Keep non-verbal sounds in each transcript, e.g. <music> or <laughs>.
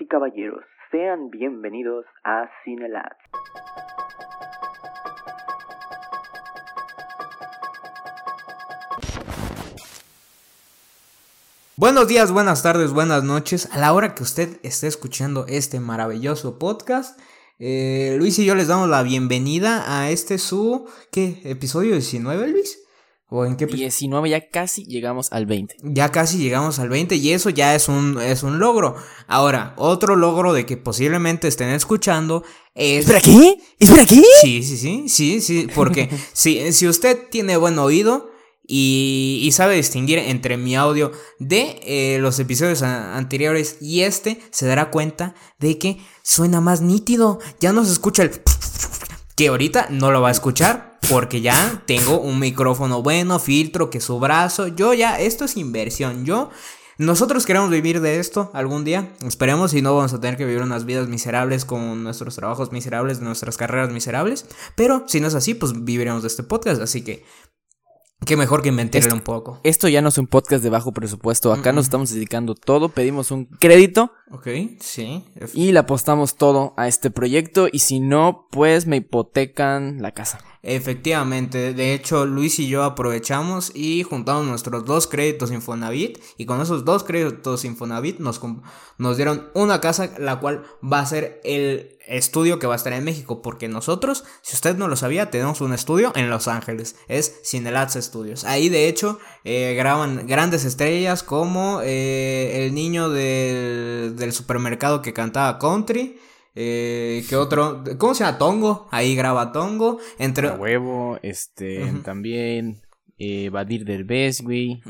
Y caballeros, sean bienvenidos a Cinelat. Buenos días, buenas tardes, buenas noches. A la hora que usted esté escuchando este maravilloso podcast, eh, Luis y yo les damos la bienvenida a este su, ¿qué? ¿Episodio 19, Luis? ¿O en qué 19, ya casi llegamos al 20. Ya casi llegamos al 20 y eso ya es un, es un logro. Ahora, otro logro de que posiblemente estén escuchando es... ¿Espera qué? ¿Espera qué? Sí, sí, sí, sí, sí, porque <laughs> si, si usted tiene buen oído y, sabe distinguir entre mi audio de eh, los episodios anteriores y este, se dará cuenta de que suena más nítido. Ya no se escucha el... <laughs> Que ahorita no lo va a escuchar porque ya tengo un micrófono bueno, filtro, que su brazo. Yo ya, esto es inversión. Yo nosotros queremos vivir de esto algún día. Esperemos y no vamos a tener que vivir unas vidas miserables con nuestros trabajos miserables, nuestras carreras miserables. Pero si no es así, pues viviremos de este podcast. Así que Qué mejor que inventarle un poco. Esto ya no es un podcast de bajo presupuesto. Acá nos estamos dedicando todo. Pedimos un crédito. Ok, sí. Y le apostamos todo a este proyecto. Y si no, pues me hipotecan la casa. Efectivamente, de hecho Luis y yo aprovechamos y juntamos nuestros dos créditos Infonavit y con esos dos créditos Infonavit nos, nos dieron una casa la cual va a ser el estudio que va a estar en México porque nosotros, si usted no lo sabía, tenemos un estudio en Los Ángeles, es Cinelats Studios. Ahí de hecho eh, graban grandes estrellas como eh, el niño del, del supermercado que cantaba country. Eh, ¿Qué otro? ¿Cómo se llama? Tongo. Ahí graba Tongo. Entre... huevo, este, también. Eh, Badir Derbez, güey.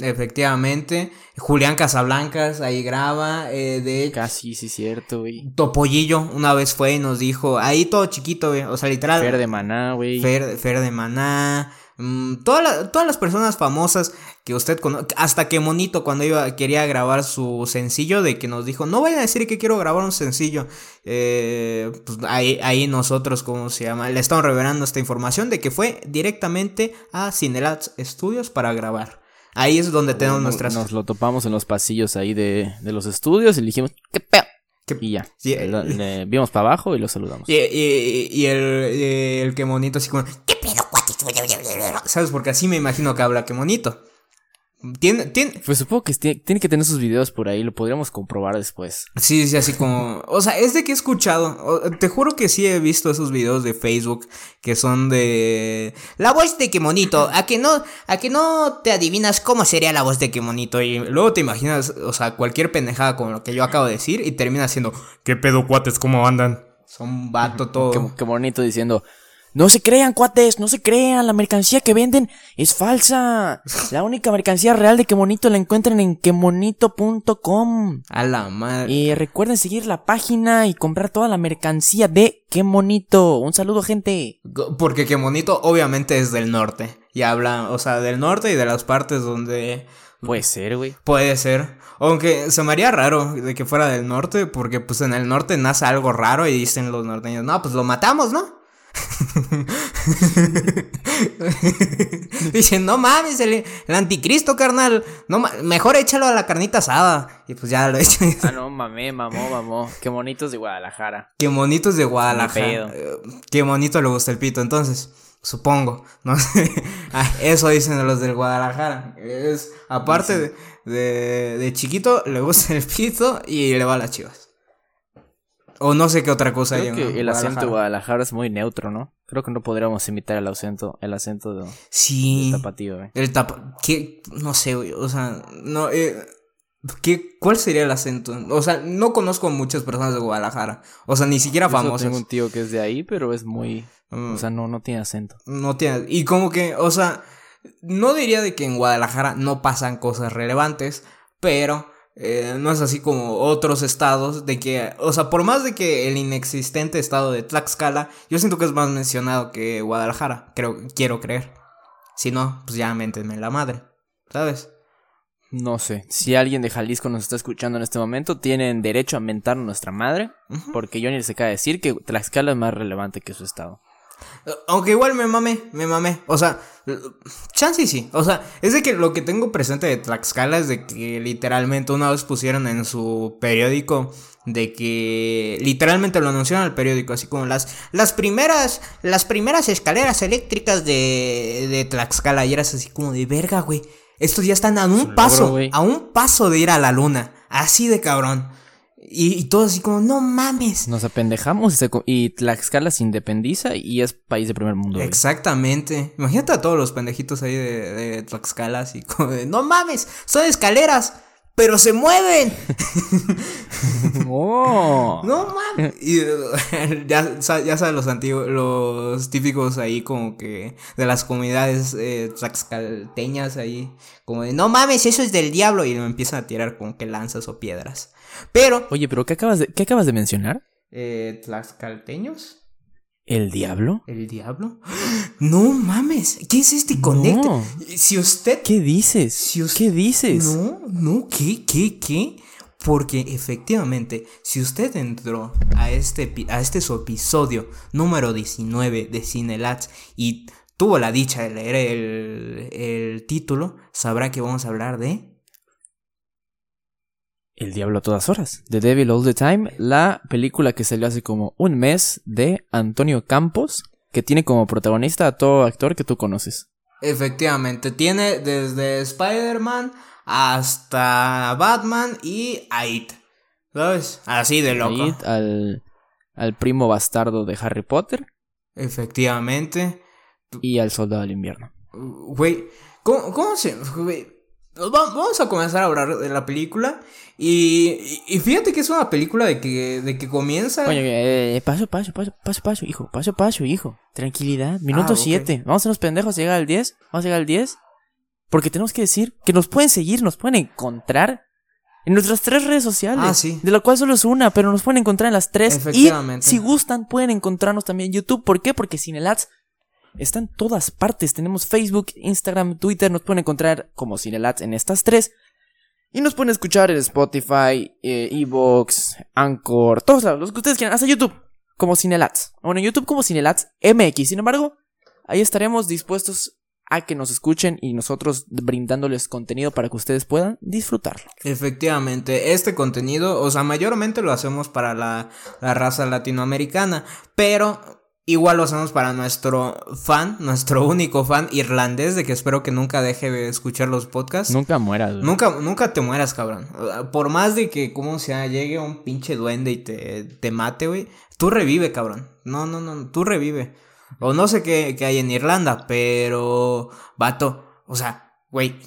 efectivamente. Julián Casablancas, ahí graba. Eh, de Casi, sí, cierto, güey. Topollillo, una vez fue y nos dijo. Ahí todo chiquito, güey. O sea, literal. Fer de Maná, güey. Fer, Fer de Maná. Mm, todas las personas famosas que usted conoce, hasta que Monito cuando iba, quería grabar su sencillo, de que nos dijo, no vayan a decir que quiero grabar un sencillo, eh, pues ahí, ahí nosotros, ¿cómo se llama? Le estamos revelando esta información de que fue directamente a Cinelats Studios para grabar. Ahí es donde tenemos nuestras... Nos lo topamos en los pasillos ahí de, de los estudios y le dijimos, ¿qué pedo? Y ya. le, vimos para abajo y lo saludamos. Y, y, el, el, que monito así como, ¿qué pedo, ¿Sabes? Porque así me imagino que habla. Tiene, tiene... Pues supongo que tiene, que tener sus videos por ahí, lo podríamos comprobar después. Sí, sí, así como... O sea, es de que he escuchado, te juro que sí he visto esos videos de Facebook que son de... La voz de que monito, a que no, a que no te adivinas cómo sería la voz de que monito y luego te imaginas, o sea, cualquier pendejada como lo que yo acabo de decir y termina siendo, ¿qué pedo cuates, cómo andan? Son vato <laughs> todo. Qué, qué bonito diciendo, no se crean, cuates, no se crean, la mercancía que venden es falsa. <laughs> La única mercancía real de Quemonito la encuentran en quemonito.com. A la madre. Y recuerden seguir la página y comprar toda la mercancía de Quemonito. Un saludo, gente. Porque Quemonito obviamente es del norte. Y habla, o sea, del norte y de las partes donde... Puede ser, güey. Puede ser. Aunque se me haría raro de que fuera del norte, porque pues en el norte nace algo raro y dicen los norteños, no, pues lo matamos, ¿no? <laughs> Dicen, no mames, el, anticristo, carnal. No, mejor échalo a la carnita asada. Y pues ya lo he hecho. ah, no, mamé, mamó, mamó. Qué bonitos de Guadalajara. Qué bonitos de Guadalajara. Eh, qué bonito le gusta el pito, entonces. Supongo, no sé. <laughs> Ah, eso dicen los del Guadalajara. Es, aparte de, de chiquito, le gusta el pito y le va a las chivas. O no sé qué otra cosa Creo que el acento de Guadalajara es muy neutro, ¿no? Creo que no podríamos imitar el acento, el acento de, sí, tapatío, ¿eh? El tapa... ¿Qué? No sé, güey. O sea, no... Eh... ¿Qué, ¿Cuál sería el acento? O sea, no conozco muchas personas de Guadalajara. O sea, ni siquiera famosas. tengo un tío que es de ahí, pero es muy... Mm. O sea, no, no tiene acento. No tiene... Y como que, o sea, no diría de que en Guadalajara no pasan cosas relevantes, pero eh, no es así como otros estados de que, o sea, por más de que el inexistente estado de Tlaxcala, yo siento que es más mencionado que Guadalajara, creo, quiero creer. Si no, pues ya méntenme la madre, ¿sabes? No sé, si alguien de Jalisco nos está escuchando en este momento, tienen derecho a mentar nuestra madre, porque yo ni les acaba de decir que Tlaxcala es más relevante que su estado. Aunque igual me mamé, me mamé. O sea, chance sí. O sea, es de que lo que tengo presente de Tlaxcala es de que literalmente una vez pusieron en su periódico de que literalmente lo anunciaron al periódico, así como las, las primeras, las primeras escaleras eléctricas de, de Tlaxcala. Y eras así como de verga, güey. Estos ya están a un paso, a un paso de ir a la luna. Así de cabrón. Y, todo así como, no mames. Nos apendejamos y Tlaxcala se independiza y es país de primer mundo. Exactamente. Imagínate a todos los pendejitos ahí de, de Tlaxcala así como de, no mames, son escaleras pero se mueven. <laughs> oh. No mames. Y <laughs> ya, ya sabes los antiguos, los típicos ahí como que de las comunidades eh, tlaxcalteñas ahí, como de no mames, eso es del diablo y me empiezan a tirar como que lanzas o piedras. Pero. Oye, pero ¿qué acabas de, qué acabas de mencionar? Eh, tlaxcalteños. ¿El diablo? ¿El diablo? No mames, ¿qué es este conecte? Si usted... ¿Qué dices? Si ¿Qué dices? No, no, ¿qué, qué, qué? Porque efectivamente, si usted entró a este, a este su episodio número 19 de Cinelats y tuvo la dicha de leer el, el título, sabrá que vamos a hablar de el Diablo a todas horas, The Devil All the Time, la película que salió hace como un mes de Antonio Campos, que tiene como protagonista a todo actor que tú conoces. Efectivamente, tiene desde Spider-Man hasta Batman y It. ¿Sabes? Así de loco. al, al primo bastardo de Harry Potter. Efectivamente. Y al soldado del invierno. Güey, ¿cómo, cómo se.? Vamos a comenzar a hablar de la película. Y, y fíjate que es una película de que, de que comienza. Oye, eh, paso, paso, paso, paso, paso, hijo, paso, paso, hijo. Tranquilidad. Minuto 7. Vamos a los pendejos a llegar al 10. Vamos a llegar al 10. Porque tenemos que decir que nos pueden seguir, nos pueden encontrar en nuestras tres redes sociales. Ah, sí. De la cual solo es una, pero nos pueden encontrar en las tres. Efectivamente. Y si gustan, pueden encontrarnos también en YouTube. ¿Por qué? Porque Cinelats está en todas partes. Tenemos Facebook, Instagram, Twitter. Nos pueden encontrar como Cinelats en estas tres. Y nos pueden escuchar en Spotify, eh, Evox, Anchor, todos lados, los que ustedes quieran, hasta YouTube, como Cinelats. Bueno, en YouTube como Cinelats MX. Sin embargo, ahí estaremos dispuestos a que nos escuchen y nosotros brindándoles contenido para que ustedes puedan disfrutarlo. Efectivamente, este contenido, o sea, mayormente lo hacemos para la, la raza latinoamericana, pero Igual lo hacemos para nuestro fan, nuestro único fan irlandés, de que espero que nunca deje de escuchar los podcasts. Nunca mueras, Nunca, nunca te mueras, cabrón. Por más de que, como sea, llegue un pinche duende y te, te mate, güey. Tú revive, cabrón. No, no, no, tú revive. O no sé qué, qué hay en Irlanda, pero, vato, o sea, güey,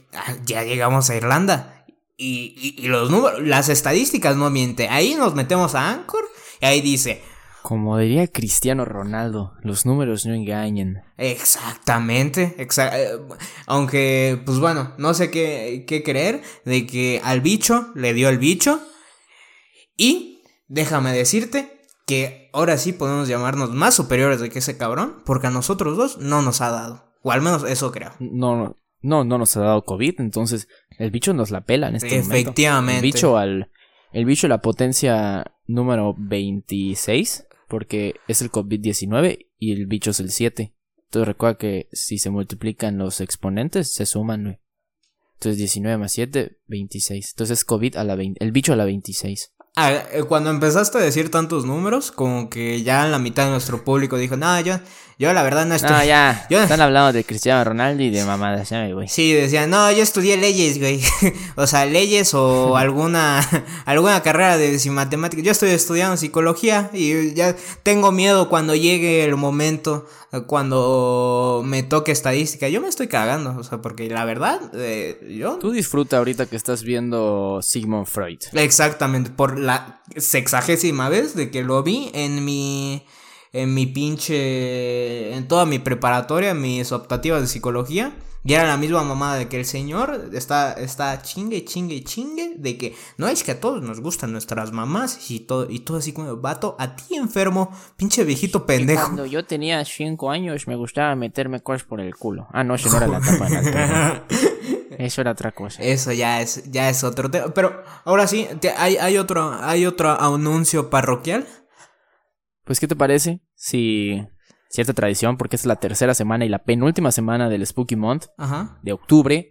ya llegamos a Irlanda. Y, y, y los números, las estadísticas no mienten. Ahí nos metemos a Anchor y ahí dice, como diría Cristiano Ronaldo, los números no engañan. Exactamente, eh, aunque pues bueno, no sé qué, qué creer de que al bicho le dio el bicho. Y déjame decirte que ahora sí podemos llamarnos más superiores de que ese cabrón, porque a nosotros dos no nos ha dado. O al menos eso creo. No, no, no, no nos ha dado COVID, entonces el bicho nos la pela en este momento. Efectivamente. El bicho al... El bicho la potencia número 26 porque es el COVID-19 y el bicho es el 7. Entonces recuerda que si se multiplican los exponentes, se suman. Entonces 19 más 7, 26. Entonces COVID a la 20, el bicho a la 26. Ah, eh, cuando empezaste a decir tantos números, como que ya la mitad de nuestro público dijo, no, yo, yo la verdad no estoy... No, ya, <laughs> están hablando de Cristiano Ronaldo y de mamadas, ya güey. Sí, decían, no, yo estudié leyes, güey. <laughs> o sea, leyes o <laughs> alguna, alguna carrera de matemáticas. Yo estoy estudiando psicología y ya tengo miedo cuando llegue el momento cuando me toque estadística. Yo me estoy cagando, o sea, porque la verdad, eh, yo... Tú disfruta ahorita que estás viendo Sigmund Freud. Exactamente, por la sexagésima vez de que lo vi en mi... En mi pinche... En toda mi preparatoria, mis optativas de psicología. Y era la misma mamada de que el señor está, está chingue, chingue, chingue. De que no es que a todos nos gustan nuestras mamás. Y todo, y todo así como, vato, a ti enfermo, pinche viejito pendejo. cuando yo tenía 5 años me gustaba meterme cosas por el culo. Ah, no, eso no era la <laughs> tapa de Eso era otra cosa. Eso ya es, ya es otro tema. Pero ahora sí, hay, hay, otro, hay otro anuncio parroquial. Pues, ¿qué te parece si cierta tradición porque es la tercera semana y la penúltima semana del Spooky Month de octubre.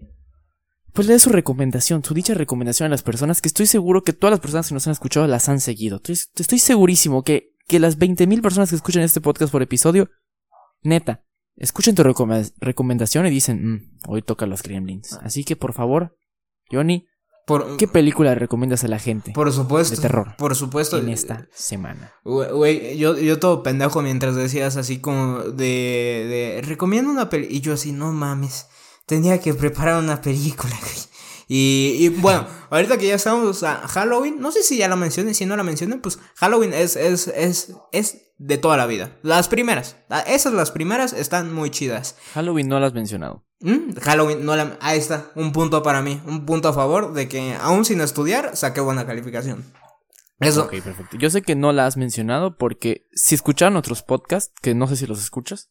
Pues le da su recomendación, su dicha recomendación a las personas que estoy seguro que todas las personas que nos han escuchado las han seguido. Estoy, segurísimo que, que las 20.000 personas que escuchan este podcast por episodio, neta, escuchen tu recomendación y dicen, mm, hoy toca los Gremlins. Así que por favor, Johnny, ¿Qué película recomiendas a la gente? Por supuesto. De terror. Por supuesto. En esta semana. Güey, yo, yo todo pendejo mientras decías así como de. de recomiendo una película. Y yo así, no mames. Tenía que preparar una película, <laughs> Y, y, bueno, <laughs> ahorita que ya estamos a Halloween, no sé si ya la mencioné, si no la mencioné, pues Halloween es, es, es, es de toda la vida. Las primeras, esas las primeras están muy chidas. Halloween no las has mencionado. ¿Mm? Halloween, no la... Ahí está, un punto para mí, un punto a favor de que aún sin estudiar saqué buena calificación. Eso. Ok, perfecto. Yo sé que no la has mencionado porque si escucharon otros podcasts, que no sé si los escuchas,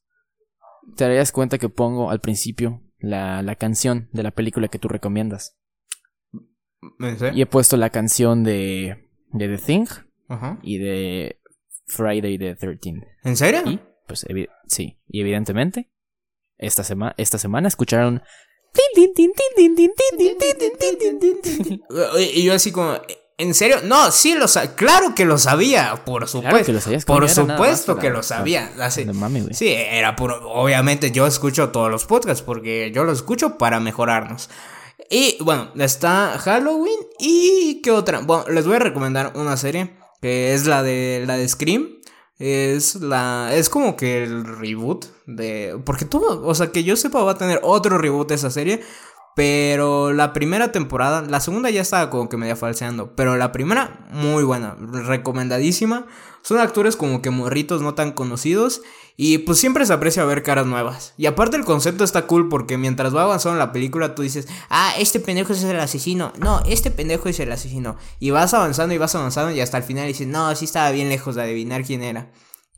te darías cuenta que pongo al principio la, la canción de la película que tú recomiendas. Y he puesto la canción de, de The Thing y de Friday the 13th. ¿En serio? Y, pues, sí. Y evidentemente, esta, semana esta semana escucharon. Y yo así como. ¿En serio? No, sí lo sabía. Claro que lo sabía, por supuesto. por supuesto que lo sabía. sí, era puro. Obviamente yo escucho todos los podcasts porque yo los escucho para mejorarnos. Y bueno, está Halloween y qué otra. Bueno, les voy a recomendar una serie que es la de la de Scream. Es la es como que el reboot de porque todo, o sea, que yo sepa va a tener otro reboot de esa serie, pero la primera temporada, la segunda ya estaba como que media falseando, pero la primera muy buena, recomendadísima. Son actores como que morritos no tan conocidos y pues siempre se aprecia ver caras nuevas. Y aparte el concepto está cool porque mientras va avanzando la película tú dices, ah, este pendejo es el asesino. No, este pendejo es el asesino. Y vas avanzando y vas avanzando y hasta el final dices, no, sí estaba bien lejos de adivinar quién era.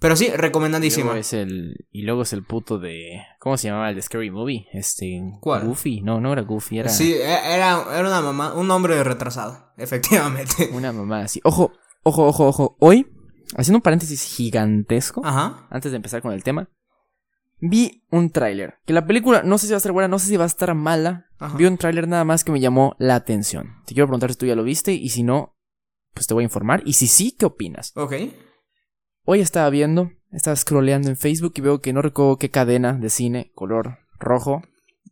Pero sí, recomendadísimo. Y luego es el, y luego es el puto de. ¿Cómo se llamaba el de Scary Movie? Este. ¿Cuál? Goofy. No, no era Goofy, era. Sí, e, era, era una mamá, un hombre retrasado, <laughs> efectivamente. Una mamá así. Ojo, ojo, ojo, ojo. Hoy haciendo un paréntesis gigantesco, Ajá. antes de empezar con el tema, vi un tráiler. Que la película no sé si va a estar buena, no sé si va a estar mala. Vi un tráiler nada más que me llamó la atención. Te quiero preguntar si tú ya lo viste y si no, pues te voy a informar. Y si sí, ¿qué opinas? Ok. Hoy estaba viendo, estaba scrolleando en Facebook y veo que no recuerdo qué cadena de cine, color rojo,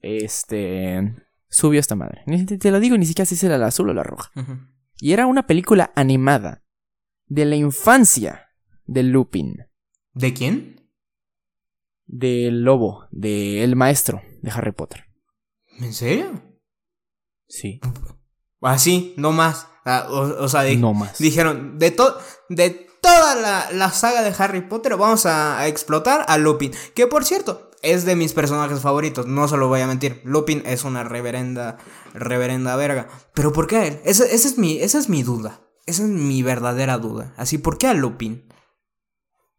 este, subió esta madre. Ni te lo digo, ni siquiera si era la azul o la roja. Y era una película animada de la infancia de Lupin. ¿De quién? Del lobo, del maestro de Harry Potter. ¿En serio? Sí. Así, no más. Ah, o, sea, no más. dijeron, de, de toda la, saga de Harry Potter vamos a, explotar a Lupin. Que por cierto, es de mis personajes favoritos, no se lo voy a mentir. Lupin es una reverenda, reverenda verga. Pero ¿por qué a él? Esa, es mi, esa es mi duda. Esa es mi verdadera duda. Así, ¿por qué a Lupin?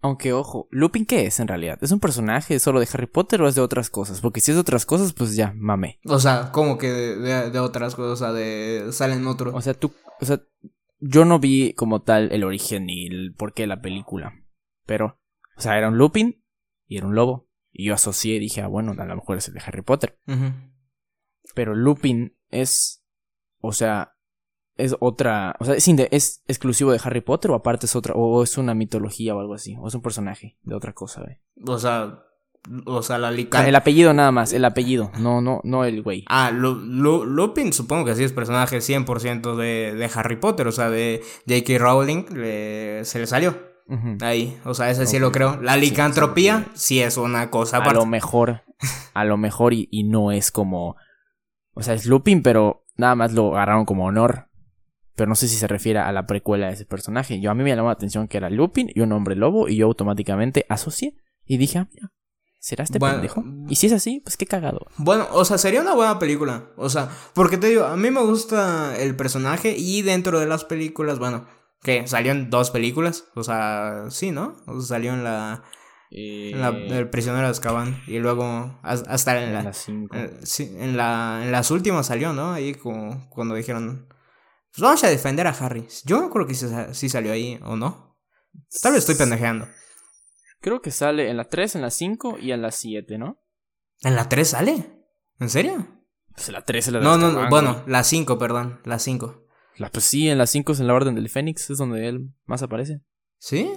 Aunque, ojo, ¿Lupin qué es en realidad? ¿Es un personaje solo de Harry Potter o es de otras cosas? Porque si es de otras cosas, pues ya, mame. O sea, ¿cómo que de, otras cosas? O sea, de. salen otros. O sea, tú. O sea, yo no vi como tal el origen ni el porqué de la película. Pero, o sea, era un Lupin y era un lobo. Y yo asocié y dije, ah, bueno, a lo mejor es el de Harry Potter. Pero Lupin es. O sea, es otra, o sea, es, es, exclusivo de Harry Potter o aparte es otra, o es una mitología o algo así, o es un personaje de otra cosa, ¿ve? O sea, o sea, la El apellido nada más, el apellido, no, no, no el güey. Ah, Lupin supongo que sí es personaje 100% de, de Harry Potter, o sea, de J.K. Rowling se le salió. Ahí, o sea, ese sí lo creo. La licantropía sí, es una cosa A lo mejor, a lo mejor y, y no es como, o sea, es Lupin, pero nada más lo agarraron como honor pero no sé si se refiere a la precuela de ese personaje. Yo a mí me llamó la atención que era Lupin y un hombre lobo y yo automáticamente asocié y dije, ah, mira, ¿será este pendejo? Y si es así, pues qué cagado. Bueno, o sea, sería una buena película. O sea, porque te digo, a mí me gusta el personaje y dentro de las películas, bueno, que salió en dos películas, o sea, sí, ¿no? O sea, salió en la... En la, eh, el prisionero de Azkaban y luego hasta en la, sí, en la en las últimas salió no ahí como cuando dijeron pues vamos a defender a Harry. Yo no creo que sí, salió ahí o no. Tal vez estoy pendejeando. Creo que sale en la 3, en la 5 y en la 7, ¿no? ¿En la 3 sale? ¿En serio? Pues la 3 es la de No, no, no, bueno, la 5, perdón, la 5. La, pues sí, en la 5 es en la Orden del Fénix, es donde él más aparece. ¿Sí?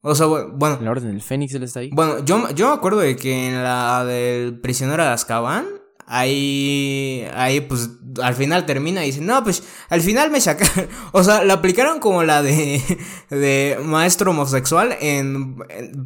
O sea, bueno. En la Orden del Fénix él está ahí. Bueno, yo, yo me acuerdo de que en la del prisionero de Azkaban, ahí, ahí pues al final termina y dice, no, pues al final me sacaron, <laughs> o sea, la aplicaron como la de, <laughs> de maestro homosexual en,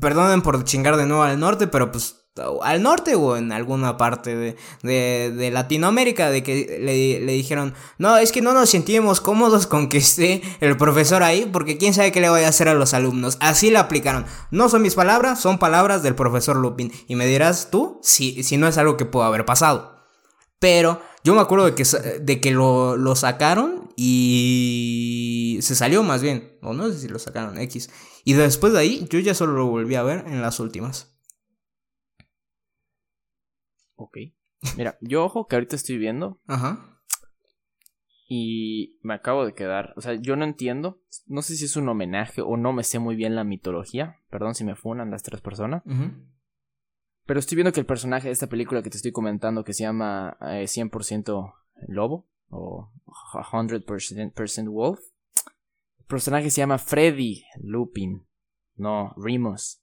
perdonen por chingar de nuevo al norte, pero pues al norte o en alguna parte de, de, Latinoamérica, de que le, le, dijeron, no, es que no nos sentimos cómodos con que esté el profesor ahí, porque quién sabe qué le voy a hacer a los alumnos. Así le aplicaron. No son mis palabras, son palabras del profesor Lupin. Y me dirás tú si, si no es algo que pudo haber pasado. Pero yo me acuerdo de que, de que lo, lo sacaron y se salió más bien. O no sé si lo sacaron X. Y después de ahí yo ya solo lo volví a ver en las últimas. Ok. Mira, yo ojo que ahorita estoy viendo. Ajá. Y me acabo de quedar. O sea, yo no entiendo. No sé si es un homenaje o no me sé muy bien la mitología. Perdón si me funan las tres personas. Pero estoy viendo que el personaje de esta película que te estoy comentando, que se llama 100% eh, Lobo, o 100% Wolf, el personaje se llama Freddy Lupin, no Remus.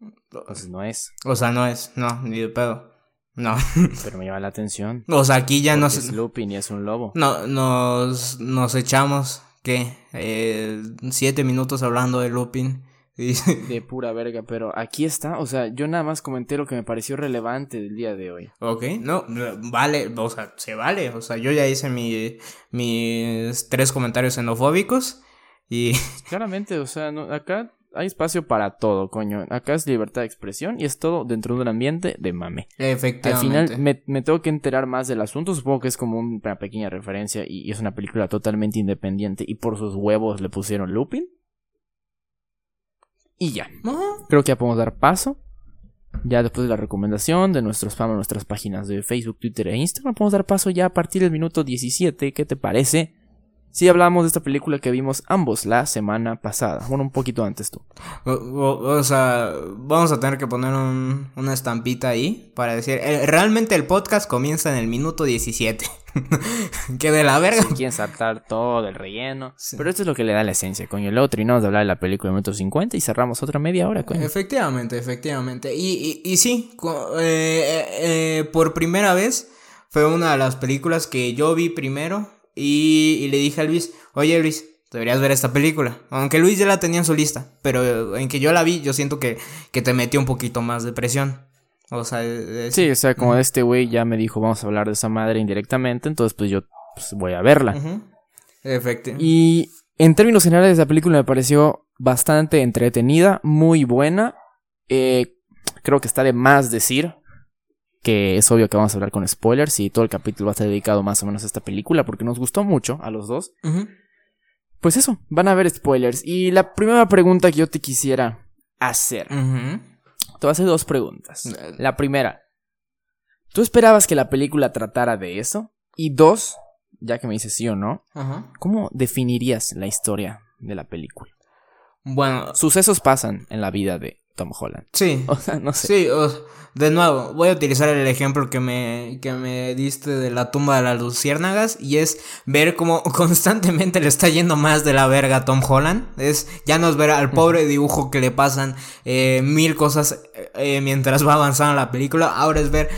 Entonces no es. O sea, no es, no, ni de pedo. No. <laughs> Pero me llama la atención. O sea, aquí ya nos. Es Lupin y es un lobo. No, nos, nos echamos, ¿qué? Eh, siete minutos hablando de Lupin. <laughs> de pura verga, pero aquí está, o sea, yo nada más comenté lo que me pareció relevante del día de hoy. Ok, no, vale, o sea, se vale, o sea, yo ya hice mi, mis tres comentarios xenofóbicos y... <laughs> Claramente, o sea, no, acá hay espacio para todo, coño. Acá es libertad de expresión y es todo dentro de un ambiente de mame. Efectivamente. Al final me, tengo que enterar más del asunto. Supongo que es como una pequeña referencia y, es una película totalmente independiente. Y por sus huevos le pusieron Lupin. Y ya. Creo que ya podemos dar paso. Ya después de la recomendación de nuestros fans, nuestras páginas de Facebook, Twitter e Instagram, podemos dar paso ya a partir del minuto 17. ¿Qué te parece? Si hablamos de esta película que vimos ambos la semana pasada. Bueno, un poquito antes tú. O, sea, vamos a tener que poner una estampita ahí para decir, eh, realmente el podcast comienza en el minuto 17. <laughs> que de la verga. Si quieren saltar todo el relleno. Pero esto es lo que le da la esencia, coño. Luego terminamos de hablar de la película el minuto 50 y cerramos otra media hora, coño. Efectivamente, efectivamente. Y, y, sí, eh, eh, por primera vez fue una de las películas que yo vi primero y, le dije a Luis, oye Luis, deberías ver esta película. Aunque Luis ya la tenía en su lista, pero en que yo la vi, yo siento que, que te metió un poquito más de presión. O sea, sí, o sea, como este güey ya me dijo, vamos a hablar de esa madre indirectamente, entonces pues yo pues, voy a verla. Efectivamente. Y en términos generales, la película me pareció bastante entretenida, muy buena. Eh, creo que está de más decir que es obvio que vamos a hablar con spoilers y todo el capítulo va a estar dedicado más o menos a esta película porque nos gustó mucho a los dos. Pues eso, van a haber spoilers. Y la primera pregunta que yo te quisiera hacer. Te voy a hacer dos preguntas. La primera, ¿tú esperabas que la película tratara de eso? Y dos, ya que me dices sí o no, ¿cómo definirías la historia de la película? Bueno, sucesos pasan en la vida de Tom Holland. Sí. <laughs> O sea, no sé. Sí, de nuevo, voy a utilizar el ejemplo que me, que me diste de la tumba de las luciérnagas y es ver cómo <laughs> constantemente le está yendo más de la verga a Tom Holland. Es ya no es ver al pobre dibujo que le pasan eh, mil cosas eh, mientras va avanzando la película, ahora es ver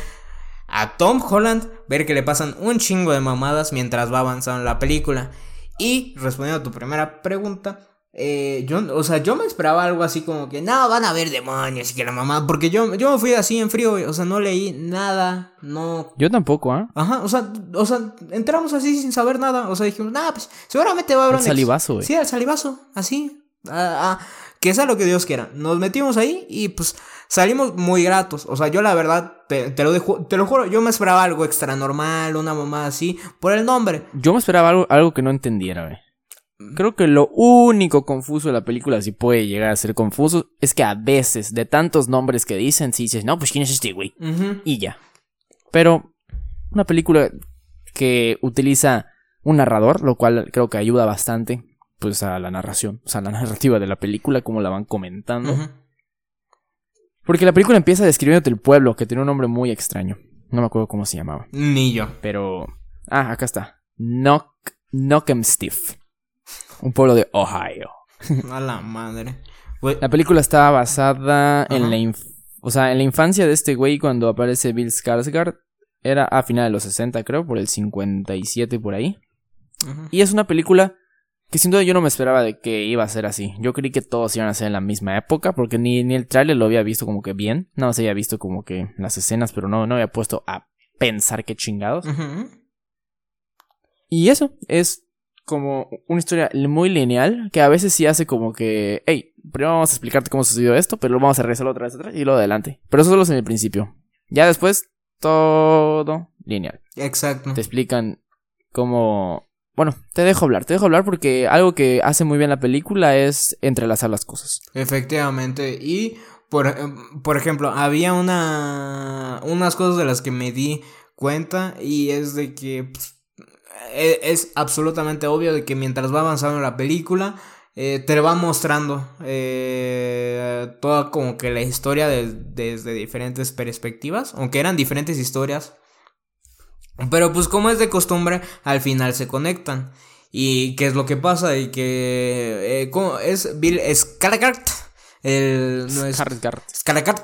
a Tom Holland, ver que le pasan un chingo de mamadas mientras va avanzando la película. Y respondiendo a tu primera pregunta, eh, yo, o sea, yo me esperaba algo así como que, no, van a haber demonios y que la mamá, porque yo, yo me fui así en frío, o sea, no leí nada, no. Yo tampoco, ¿ah? Ajá, o sea, o sea, entramos así sin saber nada, o sea, dijimos, nah, pues seguramente va a haber un. salivazo, güey. Sí, el salivazo, así, ah, ah, que sea lo que Dios quiera. Nos metimos ahí y pues salimos muy gratos, o sea, yo la verdad, te, te lo dejo, te lo juro, yo me esperaba algo extra normal, una mamá así, por el nombre. Yo me esperaba algo, algo que no entendiera, güey. Creo que lo único confuso de la película, si puede llegar a ser confuso, es que a veces, de tantos nombres que dicen, si dices, no, pues quién es este güey. Y ya. Pero, una película que utiliza un narrador, lo cual creo que ayuda bastante, pues a la narración, o sea, a la <laughs> narrativa de la película, como la van comentando. Porque la película empieza describiéndote el pueblo, que tiene un nombre muy extraño. No me acuerdo cómo se llamaba. Ni yo. Pero. Ah, acá está. Knock, Knock'em Stiff. Un pueblo de Ohio. A la madre. La película está basada en la, o sea, en la infancia de este güey cuando aparece Bill Skarsgård. Era a final de los 60, creo, por el 57 por ahí. Y es una película que sin duda yo no me esperaba de que iba a ser así. Yo creí que todos iban a ser en la misma época, porque ni, ni el trailer lo había visto como que bien. No se había visto como que las escenas, pero no, no había puesto a pensar qué chingados. Y eso es como una historia muy lineal, que a veces sí hace como que, hey, primero vamos a explicarte cómo sucedió esto, pero lo vamos a regresar otra vez atrás y luego adelante. Pero eso solo es en el principio. Ya después, todo lineal. Exacto. Te explican cómo bueno, te dejo hablar, te dejo hablar porque algo que hace muy bien la película es entrelazar las cosas. Efectivamente, y por, em, por ejemplo, había una unas cosas de las que me di cuenta y es de que pues, es, absolutamente obvio de que mientras va avanzando la película eh, te va mostrando eh, toda como que la historia desde diferentes perspectivas, aunque eran diferentes historias pero pues como es de costumbre, al final se conectan. ¿Y qué es lo que pasa? Y que eh, es Bill Skarsgård, el Skarsgård,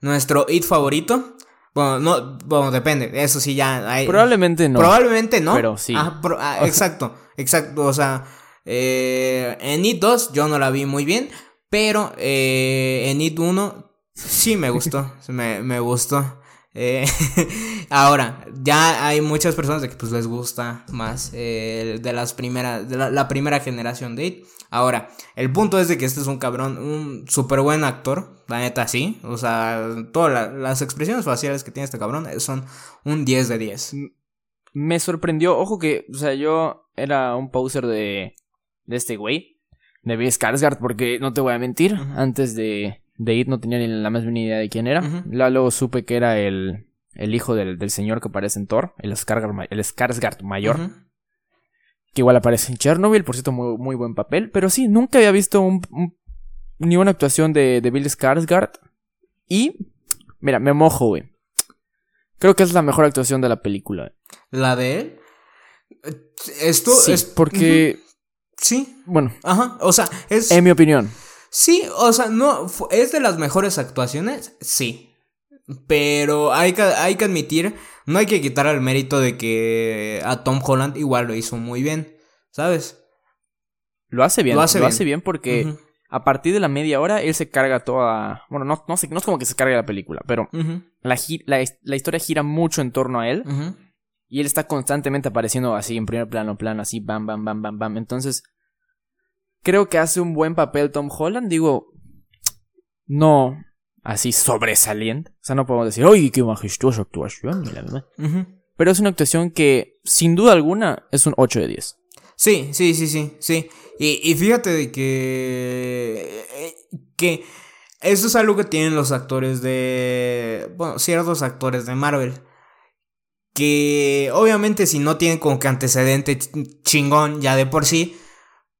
nuestro hit favorito. Bueno, no, bueno, depende, eso sí ya hay, Probablemente no. Probablemente no. Pero sí. Ah, <laughs> exacto, exacto, o sea, eh, en It 2 yo no la vi muy bien, pero eh, en It 1 sí me gustó, <laughs> me, me gustó. Eh, <laughs> ahora, ya hay muchas personas de que pues les gusta más eh, de las primeras, de la, primera generación de It. Ahora, el punto es de que este es un cabrón, un súper buen actor, la neta sí. O sea, todas las expresiones faciales que tiene este cabrón son un 10 de 10. Me sorprendió, ojo que, o sea, yo era un poser de, de este güey, de Bill Skarsgård, porque no te voy a mentir, antes de, de It no tenía ni la más mínima idea de quién era. Luego supe que era el, el hijo del, del, señor que aparece en Thor, el Skarsgård, el Skarsgård mayor. Que igual aparece en Chernobyl, por cierto, muy, muy buen papel. Pero sí, nunca había visto un, ni una actuación de, de Bill Skarsgård. Y, mira, me mojo, güey. Creo que es la mejor actuación de la película. ¿La de él? Esto es. Porque. Sí. Bueno. Ajá. O sea, es. En mi opinión. Sí, o sea, no, es de las mejores actuaciones, sí. Pero hay que, hay que admitir, no hay que quitar el mérito de que a Tom Holland igual lo hizo muy bien, ¿sabes? Lo hace bien, lo hace, bien. porque a partir de la media hora él se carga toda... Bueno, no, no, sé, no es como que se cargue la película, pero la, la, historia gira mucho en torno a él. Y él está constantemente apareciendo así en primer plano, plano, así, bam, bam, bam, bam, bam. Entonces Creo que hace un buen papel Tom Holland. Digo, no así sobresaliente. O sea, no podemos decir, ¡ay, qué majestuosa actuación! Pero es una actuación que, sin duda alguna, es un 8 de 10. Sí, sí, sí, sí, sí. Y, fíjate de que... Que eso es algo que tienen los actores de... Bueno, ciertos actores de Marvel. Que obviamente si no tienen como que antecedente chingón ya de por sí,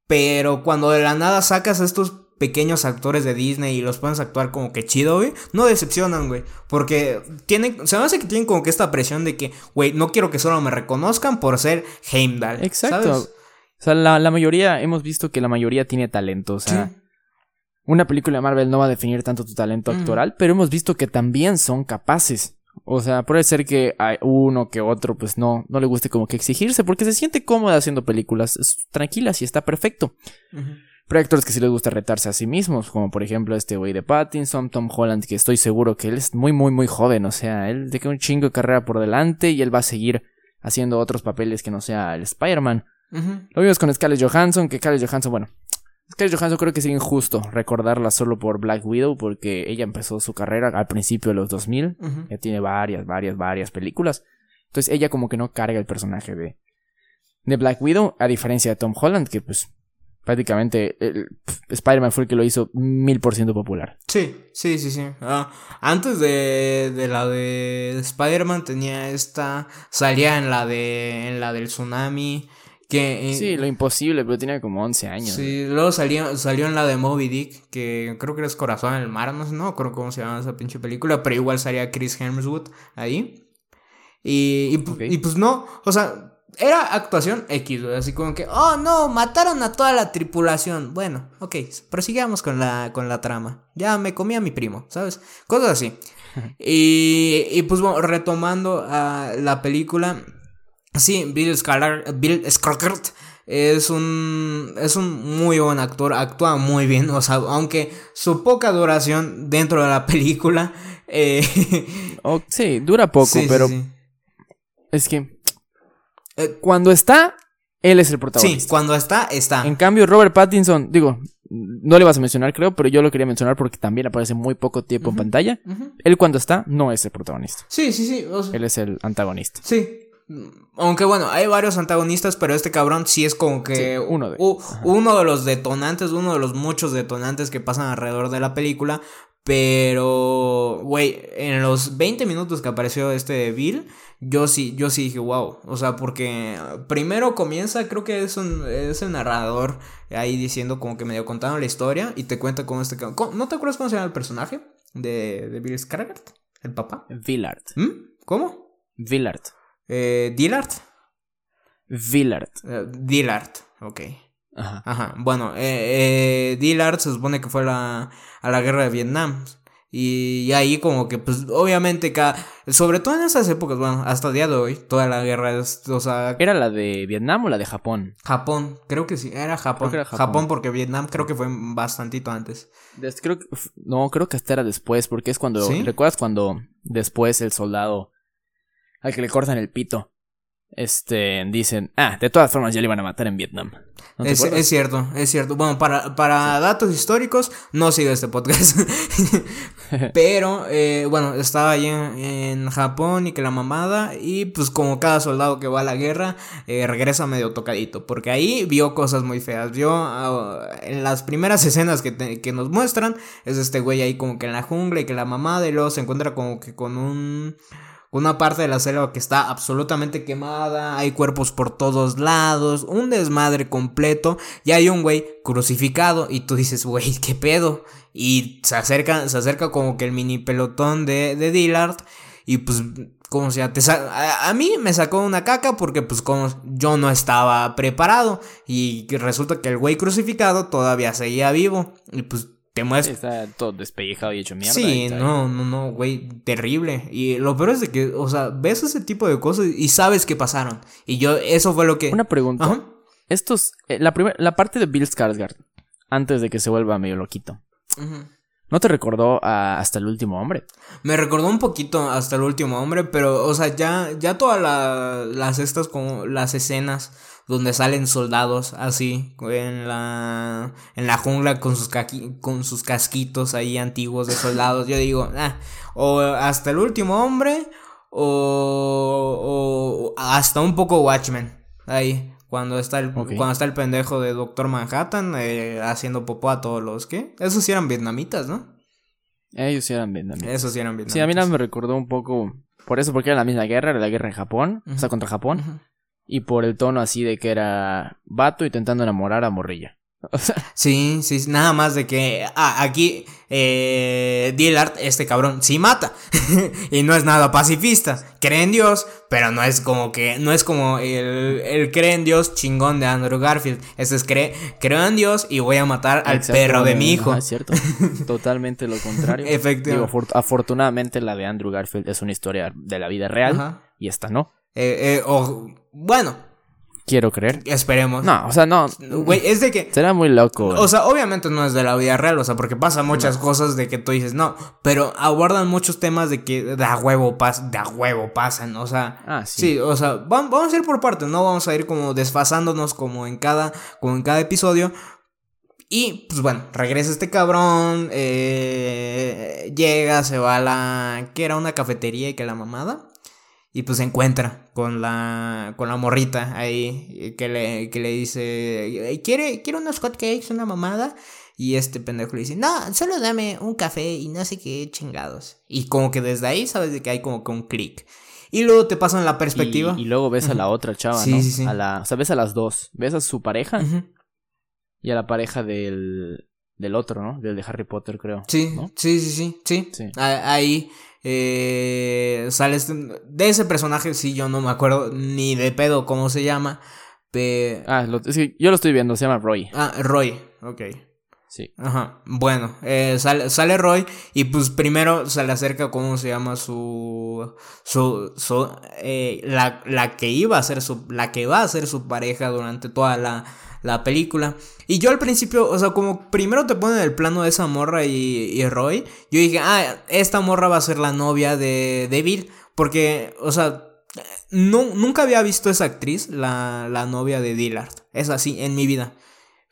pero cuando de la nada sacas a estos pequeños actores de Disney y los pones a actuar como que chido, güey, no decepcionan, güey. Porque tienen, se me hace que tienen como que esta presión de que, güey, no quiero que solo me reconozcan por ser Heimdall. Exacto. O sea, la, mayoría, hemos visto que la mayoría tiene talento, o sea. Una película de Marvel no va a definir tanto tu talento actoral, pero hemos visto que también son capaces. O sea, puede ser que hay uno que otro, pues no, no le guste como que exigirse, porque se siente cómoda haciendo películas tranquilas y está perfecto. Hay actores que sí les gusta retarse a sí mismos, como por ejemplo este güey de Pattinson, Tom Holland, que estoy seguro que él es muy, muy, muy joven, o sea, él tiene un chingo de carrera por delante y él va a seguir haciendo otros papeles que no sea el Spider-Man. Lo vimos con Scarlett Johansson, que Scarlett Johansson, bueno, Scarlett Johansson creo que es injusto recordarla solo por Black Widow porque ella empezó su carrera al principio de los 2000. Ya tiene varias, varias, varias películas. Entonces ella como que no carga el personaje de, de Black Widow, a diferencia de Tom Holland, que pues prácticamente Spider-Man fue el que lo hizo mil por ciento popular. Sí, sí, sí, sí. Ah, antes de, de, la de Spider-Man tenía esta, salía en la de, en la del tsunami Que, eh, sí, lo imposible, pero tenía como 11 años. Sí, luego salió, salió en la de Moby Dick, que creo que es Corazón en el Mar, no sé, no creo cómo se llama esa pinche película, pero igual salía Chris Hemsworth ahí. Y, y, pues no, o sea, era actuación X, así como que, oh no, mataron a toda la tripulación. Bueno, ok, prosigamos con la, con la trama. Ya me comí a mi primo, ¿sabes? Cosas así. <laughs> y, y pues bueno, retomando a la película, sí, Bill Skarsgård, Bill es un es un muy buen actor, actúa muy bien, o sea, aunque su poca duración dentro de la película eh, <laughs> sí, dura poco, pero es que eh, cuando está, él es el protagonista. Sí, cuando está, está. En cambio, Robert Pattinson, digo, no le vas a mencionar, creo, pero yo lo quería mencionar porque también aparece muy poco tiempo en pantalla. Él cuando está, no es el protagonista. Sí, sí, sí. Él es el antagonista. Sí. Aunque bueno, hay varios antagonistas, pero este cabrón sí es como que uno, de... uno de los detonantes, uno de los muchos detonantes que pasan alrededor de la película. Pero, güey, en los 20 minutos que apareció este Bill, yo sí, yo sí dije, wow. O sea, porque primero comienza, creo que es, un, es el narrador ahí diciendo como que medio contando la historia y te cuenta cómo este... ¿No te acuerdas cómo se llama el personaje de, de Bill Skarsgård? ¿El papá? Villard. ¿Mm? ¿Cómo? Villard. Eh, ¿Dillard? Villard. Eh, Dillard, ok. Ajá. Ajá. Bueno, eh, eh, Dillard se supone que fue a la guerra de Vietnam. Y, ahí como que, pues, obviamente, cada, sobre todo en esas épocas, bueno, hasta el día de hoy, toda la guerra es, o sea... ¿Era la de Vietnam o la de Japón? Japón, creo que sí, era Japón. Japón. porque Vietnam creo que fue bastantito antes. creo no, creo que hasta era después, porque es cuando, ¿recuerdas cuando después el soldado al que le cortan el pito este, dicen, ah, de todas formas ya le iban a matar en Vietnam. es, cierto, es cierto. Bueno, para, para datos históricos, no sigo este podcast. <laughs> Pero, eh, bueno, estaba allí en, Japón y que la mamada, y pues como cada soldado que va a la guerra, eh, regresa medio tocadito, porque ahí vio cosas muy feas. Vio ah, en las primeras escenas que, que nos muestran, es este güey ahí como que en la jungla y que la mamada, y luego se encuentra como que con un una parte de la selva que está absolutamente quemada, hay cuerpos por todos lados, un desmadre completo, y hay un güey crucificado y tú dices, güey, ¿qué pedo? Y se acerca, se acerca como que el mini pelotón de, de Dillard y pues como sea, te a, a, mí me sacó una caca porque pues como yo no estaba preparado y resulta que el güey crucificado todavía seguía vivo y pues te muestras. Está todo despellejado y hecho mierda. Sí, no, no, no, güey, terrible. Y lo peor es de que, o sea, ves ese tipo de cosas y sabes que pasaron. Y yo, eso fue lo que. Una pregunta. Estos, eh, la, primera, la parte de Bill Skarsgård, antes de que se vuelva medio loquito. ¿No te recordó a hasta el último hombre? Me recordó un poquito hasta el último hombre, pero, o sea, ya, ya todas las estas como las escenas donde salen soldados así en la en la jungla con sus con sus casquitos ahí antiguos de soldados. Yo digo, ah, o hasta el último hombre o, o hasta un poco Watchmen ahí. Cuando está el, cuando está el pendejo de Doctor Manhattan eh, haciendo popó a todos los que. Esos sí eran vietnamitas, ¿no? Ellos sí eran vietnamitas. Esos sí eran vietnamitas. Sí, a mí me recordó un poco. Por eso, porque era la misma guerra, era la guerra en Japón, o sea, contra Japón y por el tono así de que era vato intentando enamorar a morrilla. sí, sí, nada más de que ah, aquí eh, Dillard, este cabrón, sí mata. <laughs> y no es nada pacifista. Cree en Dios, pero no es como que, no es como el, el cree en Dios chingón de Andrew Garfield. Este es cree, creo en Dios y voy a matar al perro de mi hijo. es cierto. <laughs> Totalmente lo contrario. Efectivamente. afortunadamente la de Andrew Garfield es una historia de la vida real y esta no. Eh, eh, o, bueno. Quiero creer. Esperemos. No, o sea, no. Güey, es de que. Será muy loco. O sea, obviamente no es de la vida real, o sea, porque pasa muchas cosas de que tú dices, no. Pero abordan muchos temas de que de a huevo, pas, de a huevo pasan, o sea. Ah, sí. Sí, o sea, vamos, a ir por partes, no vamos a ir como desfasándonos como en cada, como en cada episodio. Y pues bueno, regresa este cabrón, eh, llega, se va a la... que era una cafetería y que la mamada. Y pues se encuentra con la, con la morrita ahí que le, que le dice, ¿quiere, quiere unos hotcakes, una mamada? Y este pendejo le dice, no, solo dame un café y no sé qué chingados. Y como que desde ahí sabes de que hay como que un clic. Y luego te pasan la perspectiva. Y, luego ves a la otra chava, sí, ¿no? Sí, sí. A la, o sea, ves a las dos. Ves a su pareja y a la pareja del, del otro, ¿no? Del de Harry Potter, creo. Sí, sí, sí, sí, sí. Ahí eh, sales de ese personaje, sí, yo no me acuerdo ni de pedo cómo se llama. Ah, sí, yo lo estoy viendo, se llama Roy. Ah, Roy, ok. Sí. Ajá. Bueno, eh, sale, sale, Roy y pues primero se le acerca cómo se llama su. su. su eh, la, la, que iba a ser su. la que va a ser su pareja durante toda la, la película. Y yo al principio, o sea, como primero te ponen el plano de esa morra y, y Roy, yo dije, ah, esta morra va a ser la novia de, de Bill. Porque, o sea, no, nunca había visto esa actriz, la, la novia de Dillard. Es así, en mi vida.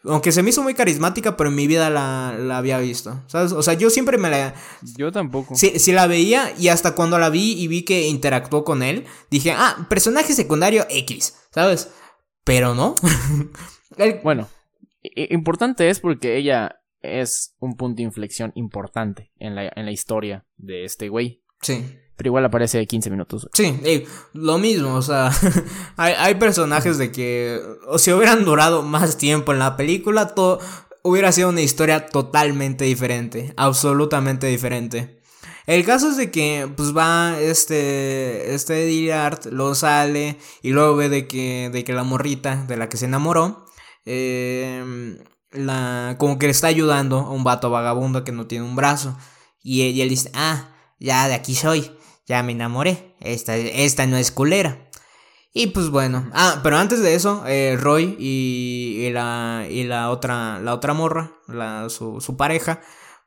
Aunque se me hizo muy carismática, pero en mi vida la, la, había visto. ¿Sabes? O sea, yo siempre me la. Yo tampoco. Sí, sí, la veía y hasta cuando la vi y vi que interactuó con él, dije, ah, personaje secundario X, ¿sabes? Pero no. <laughs> Bueno, importante es porque ella es un punto de inflexión importante en la, en la historia de este güey. Sí. Pero igual aparece de 15 minutos. Sí, lo mismo, o sea, <laughs> hay, hay, personajes de que o si hubieran durado más tiempo en la película, todo hubiera sido una historia totalmente diferente, absolutamente diferente. El caso es de que pues va este este Dillard lo sale y luego ve de que de que la morrita de la que se enamoró eh, la como que le está ayudando a un vato vagabundo que no tiene un brazo y, y él dice, "Ah, ya de aquí soy." ya me enamoré, esta, esta no es culera. Y pues bueno, ah, pero antes de eso, eh, Roy y, la, y la, otra, la otra morra, su pareja,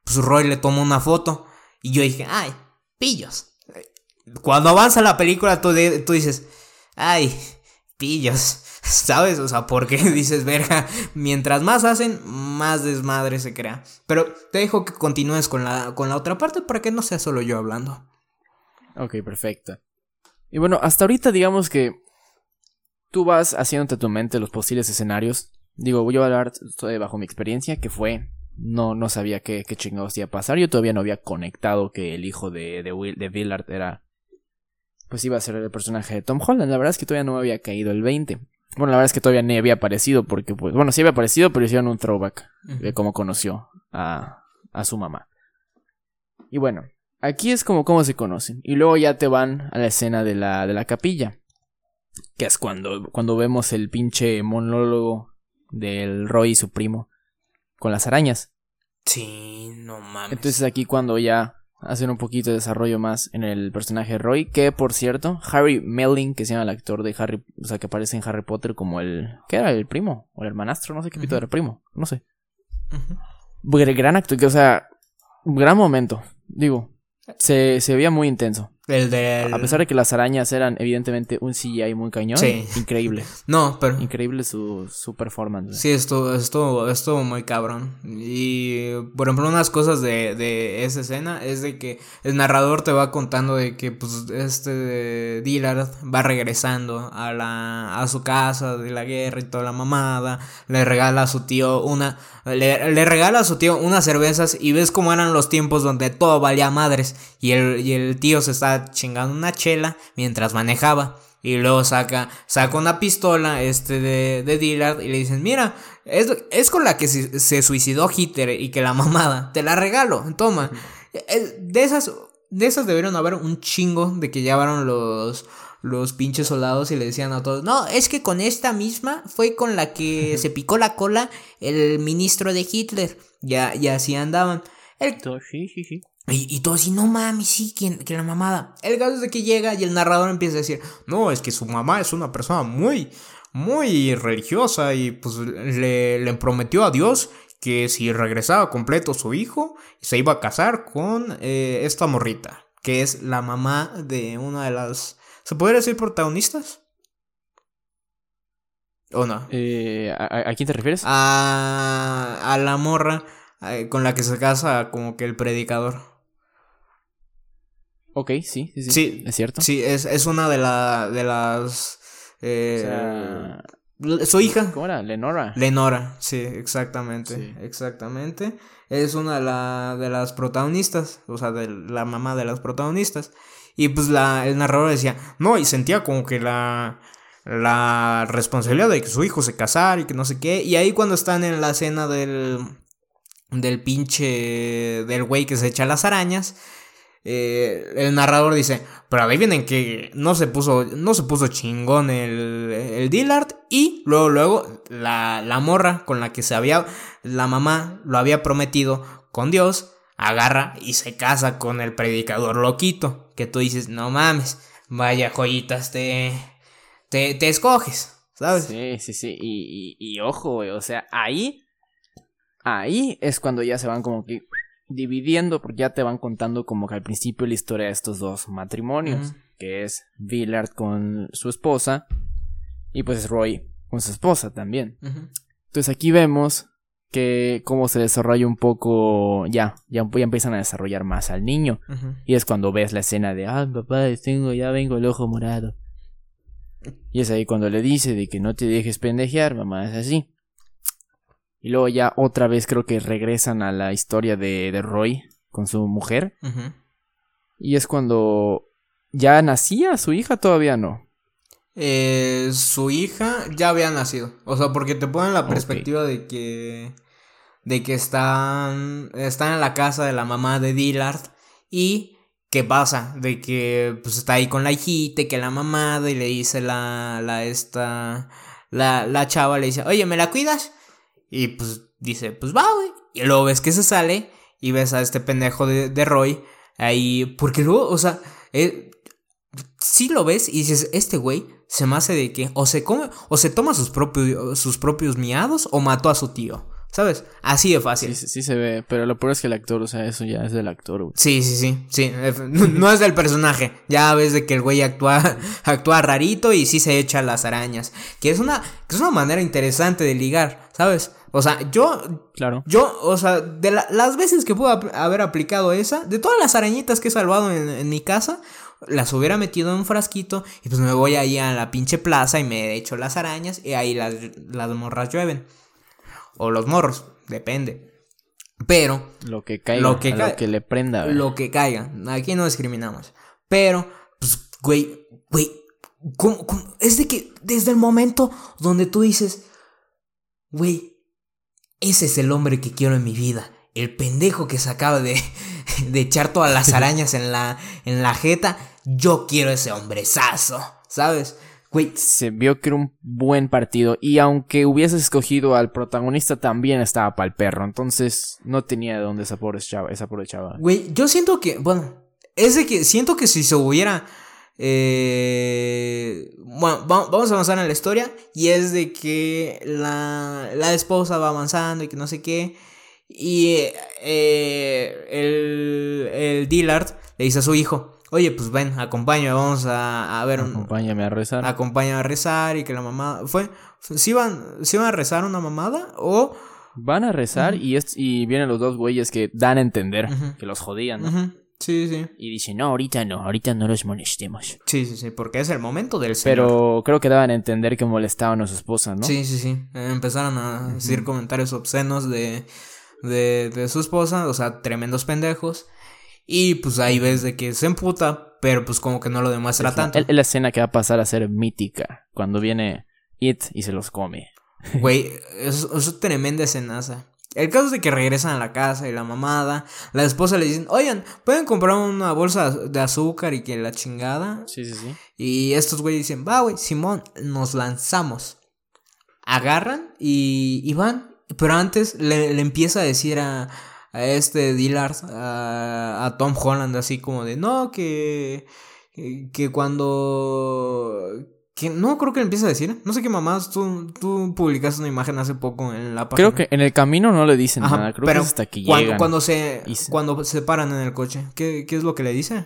pues Roy le tomó una foto y yo dije, ay, pillos. Cuando avanza la película tú, tú dices, ay, pillos. ¿Sabes? O sea, porque <laughs> dices, verga, mientras más hacen, más desmadre se crea. Pero te dejo que continúes con la, con la otra parte para que no sea solo yo hablando. Ok, perfecto. Y bueno, hasta ahorita digamos que tú vas haciéndote tu mente los posibles escenarios. Digo, voy a hablar bajo mi experiencia, que fue, no, no sabía qué, qué chingados iba a pasar. Yo todavía no había conectado que el hijo de, de, Will, de Willard era, pues iba a ser el personaje de Tom Holland. La verdad es que todavía no me había caído el 20. Bueno, la verdad es que todavía ni había aparecido porque, pues, bueno, sí había aparecido, pero hicieron un throwback de cómo conoció a, a su mamá. Y bueno, Aquí es como cómo se conocen. Y luego ya te van a la escena de la, de la capilla. Que es cuando, cuando vemos el pinche monólogo del Roy y su primo. Con las arañas. Sí, no mames. Entonces aquí cuando ya hacen un poquito de desarrollo más en el personaje Roy. Que por cierto, Harry Melling, que se llama el actor de Harry. O sea, que aparece en Harry Potter como el. ¿Qué era? ¿El primo? ¿O el hermanastro? No sé qué pito era el primo. No sé. Gran actor, que, o sea. Gran momento. Digo, se, se veía muy intenso. El de A pesar de que las arañas eran evidentemente un CGI muy cañón. Sí. Increíble. <laughs> No, pero... Increíble su, su performance. Sí, esto esto estuvo muy cabrón. Y, por ejemplo, unas cosas de, de esa escena es de que el narrador te va contando de que, pues, este Dillard va regresando a, la, a su casa de la guerra y toda la mamada. Le regala a su tío una... Le, le regala a su tío unas cervezas y ves cómo eran los tiempos donde todo valía madres. Y el, y el tío se está chingando una chela mientras manejaba. Y luego saca, saca una pistola este de, de Dillard y le dicen, mira, es, es con la que se, suicidó Hitler y que la mamada, te la regalo, toma. De esas, de esas debieron haber un chingo de que llevaron los, los pinches soldados y le decían a todos, no, es que con esta misma fue con la que se picó la cola el ministro de Hitler. Ya, y así andaban. El, sí, sí, sí. Y, todo así, no mames, sí, que, que, la mamada. El caso es de que llega y el narrador empieza a decir, no, es que su mamá es una persona muy, muy religiosa y pues le, le prometió a Dios que si regresaba completo su hijo, se iba a casar con eh, esta morrita, que es la mamá de una de las, ¿se podría decir protagonistas? ¿O no? Eh, ¿a, quién te refieres? A, a la morra eh, con la que se casa como que el predicador. Ok, sí, sí, sí. ¿Es cierto? Sí, es, es una de, la, de las... Eh, su hija. ¿Cómo era? Lenora. Lenora, sí, exactamente. Exactamente. Es una de, la, de las protagonistas, o sea, de la mamá de las protagonistas. Y pues la, el narrador decía, no, y sentía como que la, la responsabilidad de que su hijo se casara y que no sé qué. Y ahí cuando están en la escena del, del pinche, del güey que se echa las arañas, eh, el narrador dice, pero adivinen que no se puso, no se puso chingón el, el Dillard y luego, luego la, la morra con la que se había, la mamá lo había prometido con Dios, agarra y se casa con el predicador loquito, que tú dices, no mames, vaya joyitas te, te, te escoges, ¿sabes? Sí, sí, sí, y, y, y ojo, o sea, ahí, ahí es cuando ya se van como que dividiendo, porque ya te van contando como que al principio la historia de estos dos matrimonios, que es Villard con su esposa y pues Roy con su esposa también. Entonces aquí vemos que cómo se desarrolla un poco, ya, ya, ya empiezan a desarrollar más al niño. Y es cuando ves la escena de, ah, papá, tengo, ya vengo el ojo morado. Y es ahí cuando le dice de que no te dejes pendejear, mamá, es así. Y luego ya otra vez creo que regresan a la historia de, de Roy con su mujer. Y es cuando ya nacía su hija, todavía no. Eh, su hija ya había nacido. O sea, porque te ponen la perspectiva de que. de que están. están en la casa de la mamá de Dillard. Y. ¿Qué pasa? De que pues está ahí con la hijita y que la mamada y le dice la. la esta. La, la chava le dice, oye, ¿me la cuidas? Y pues dice, pues va, güey. Y luego ves que se sale y ves a este pendejo de, de Roy ahí. Porque luego, o sea, eh, si lo ves y dices, este güey se me hace de que o se come, o se toma sus propios, sus propios miados o mató a su tío. ¿Sabes? Así de fácil. Sí, sí, se ve, pero lo peor es que el actor, o sea, eso ya es del actor, güey. Sí, sí, sí, sí, no, es del personaje. Ya ves de que el güey actúa, <laughs> actúa rarito y sí se echa las arañas. Que es una, que es una manera interesante de ligar, ¿sabes? O sea, yo. Claro. Yo, o sea, de las veces que puedo haber aplicado esa, de todas las arañitas que he salvado en, mi casa, las hubiera metido en un frasquito y pues me voy ahí a la pinche plaza y me echo las arañas y ahí las, las morras llueven. O los morros, depende. Pero. Lo que caiga, lo que, lo que le prenda. Lo que caiga. Aquí no discriminamos. Pero, pues, güey, güey. ¿cómo, cómo? Es de que desde el momento donde tú dices, güey, ese es el hombre que quiero en mi vida. El pendejo que se acaba de, <laughs> de echar todas las arañas en la, en la jeta. Yo quiero ese hombrezazo, ¿sabes? Güey. Se vio que era un buen partido. Y aunque hubieses escogido al protagonista, también estaba para el perro. Entonces no tenía de dónde esa pobre chava. Esa pobre chava. Güey, yo siento que. Bueno, es de que siento que si se hubiera eh, bueno, vamos a avanzar en la historia. Y es de que la, la esposa va avanzando y que no sé qué. Y eh, el, el Dillard le dice a su hijo: Oye, pues ven, acompáñame, vamos a, a ver. Acompáñame a rezar. Acompáñame a rezar y que la mamá. ¿Fue? ¿Si iban, ¿si iban a rezar una mamada? ¿O.? Van a rezar y, y vienen los dos güeyes que dan a entender que los jodían, ¿no? Sí, sí. Y dice, no, ahorita no, ahorita no los molestemos. Sí, sí, sí, porque es el momento del señor. Pero creo que daban a entender que molestaban a su esposa, ¿no? Sí, sí, sí. empezaron a decir comentarios obscenos de, de, de su esposa, o sea, tremendos pendejos. Y pues ahí ves de que se emputa, pero pues como que no lo demuestra tanto. Es la escena que va a pasar a ser mítica, cuando viene It y se los come. <laughs> Güey, es, es tremenda escenaza. El caso es de que regresan a la casa y la mamada. La esposa le dicen, oigan, ¿pueden comprar una bolsa de azúcar y que la chingada? Sí, sí, sí. Y estos güeyes dicen, va, güey, Simón, nos lanzamos. Agarran y, van. Pero antes le, empieza a decir a, a este Dillard, a, a, Tom Holland, así como de, no, que, que cuando que no creo que le empiece a decir. No sé qué mamás. Tú, tú publicaste una imagen hace poco en la página. Creo que en el camino no le dicen nada. Creo pero que es hasta que cuando, Cuando se, cuando se paran en el coche, ¿qué, ¿qué, es lo que le dice?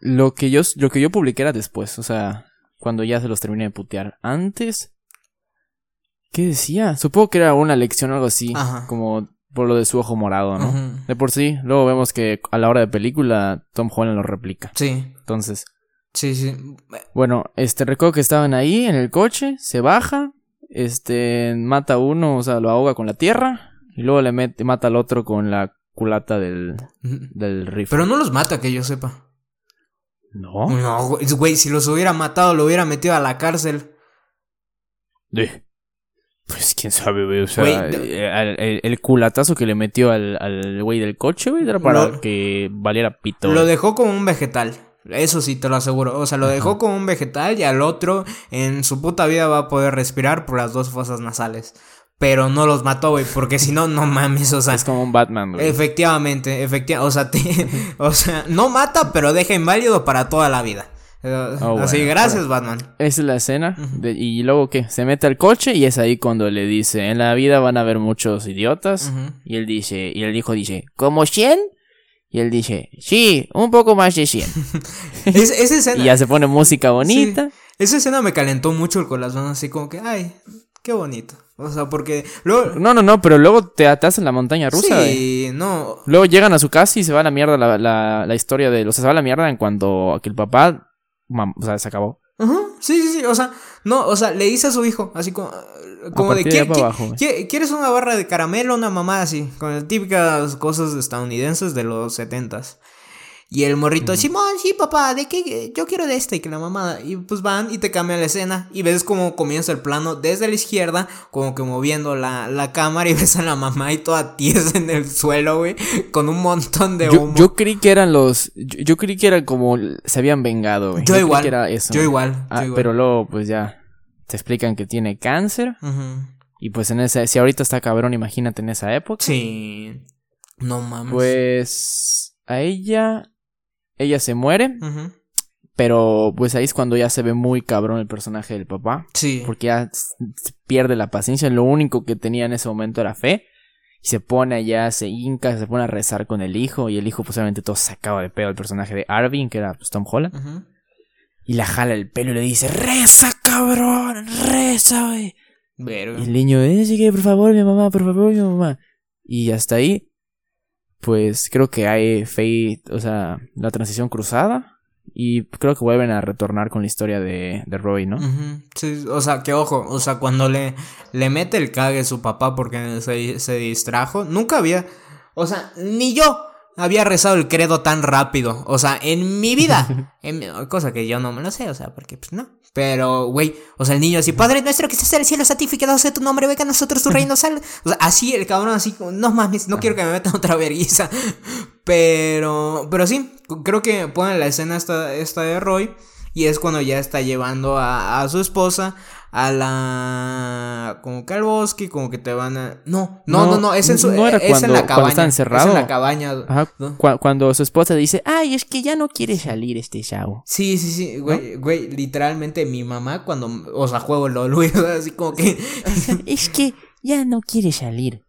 Lo que, yo, lo que yo publiqué era después. O sea, cuando ya se los terminé de putear. Antes. ¿Qué decía? Supongo que era una lección o algo así. Como por lo de su ojo morado, ¿no? De por sí. Luego vemos que a la hora de película Tom Holland lo replica. Sí. Entonces. Sí, sí. Bueno, este, recuerdo que estaban ahí en el coche, se baja, este, mata a uno, o sea, lo ahoga con la tierra, y luego le mete, mata al otro con la culata del, del rifle. Pero no los mata, que yo sepa. No. No, güey, si los hubiera matado, lo hubiera metido a la cárcel. De. Pues quién sabe, güey. O sea, eh, el, culatazo que le metió al güey del coche, güey, era para que valiera pito. Lo dejó como un vegetal. Eso sí, te lo aseguro. O sea, lo dejó como un vegetal y al otro en su puta vida va a poder respirar por las dos fosas nasales. Pero no los mató, güey, porque si no, no mames, o sea. Es como un Batman, güey. Efectivamente, efectivamente. O sea, <laughs> o sea, no mata, pero deja inválido para toda la vida. Oh, Así, gracias, Batman. Esa es la escena. y luego, ¿qué? Se mete al coche y es ahí cuando le dice: En la vida van a haber muchos idiotas. Y él dice: Y el hijo dice: ¿Como 100? Y él dice, sí, un poco más de 100. <laughs> y ya se pone música bonita. Esa escena me calentó mucho el corazón, así como que, ay, qué bonito. O sea, porque luego... No, no, no, pero luego te atas en la montaña rusa. Sí, no. Luego llegan a su casa y se va a la mierda la, la, la historia de... O sea, se va a la mierda en cuando aquel papá... o sea, se acabó. Ajá, sí, sí, sí, o sea, no, o sea, le dice a su hijo, así como, como de, ¿qué, ¿quieres una barra de caramelo una mamá así? Con las típicas cosas estadounidenses de los setentas. Y el morrito, Simón, sí, papá, ¿de qué? Yo quiero de este, que la mamada. Y pues van y te cambian la escena. Y ves como comienza el plano desde la izquierda, como que moviendo la, la cámara. Y <laughs> ves a la mamá y toda tiesa en el suelo, güey. Con un montón de humo. Yo, creí que eran los. Yo, creí que era como. Se habían vengado, güey. Yo, igual. era eso, yo, igual, ah, Pero luego, pues ya. Te explican que tiene cáncer. Y pues en ese. Si ahorita está cabrón, imagínate en esa época. Sí. No mames. Pues. A ella ella se muere. Pero pues ahí es cuando ya se ve muy cabrón el personaje del papá. Sí. Porque ya pierde la paciencia. Lo único que tenía en ese momento era fe. Y se pone allá, se hinca, se pone a rezar con el hijo. Y el hijo, pues obviamente todo sacaba de pedo el personaje de Arvin, que era pues, Tom Holland. Y la jala el pelo y le dice: ¡Reza, cabrón! ¡Reza, güey! Y el niño dice que por favor, mi mamá, por favor, mi mamá. Y hasta ahí pues creo que hay Fate, o sea, la transición cruzada. Y creo que vuelven a retornar con la historia de, de Roy, ¿no? Sí, o sea, que ojo, o sea, cuando le, le mete el cague a su papá porque se, se distrajo, nunca había, o sea, ni yo había rezado el credo tan rápido. O sea, en mi vida. <laughs> en, cosa que yo no me lo sé, o sea, porque pues no. Pero, güey, o sea, el niño así, Padre nuestro que estás en el cielo, santificado sea tu nombre, venga a nosotros tu reino, sal. O sea, así el cabrón, así, no mames, no quiero que me metan otra vergüenza. <laughs> Pero, pero sí, creo que ponen la escena esta, esta de Roy. Y es cuando ya está llevando a, a su esposa a la como que al bosque como que te van a no no no no, es en su no era es en la cabaña está encerrado. es en la cabaña Ajá, cuando su esposa dice ay es que ya no quiere salir este chavo sí sí sí güey güey literalmente mi mamá cuando o sea juego LOL <laughs> así como que <laughs> es que ya no quiere salir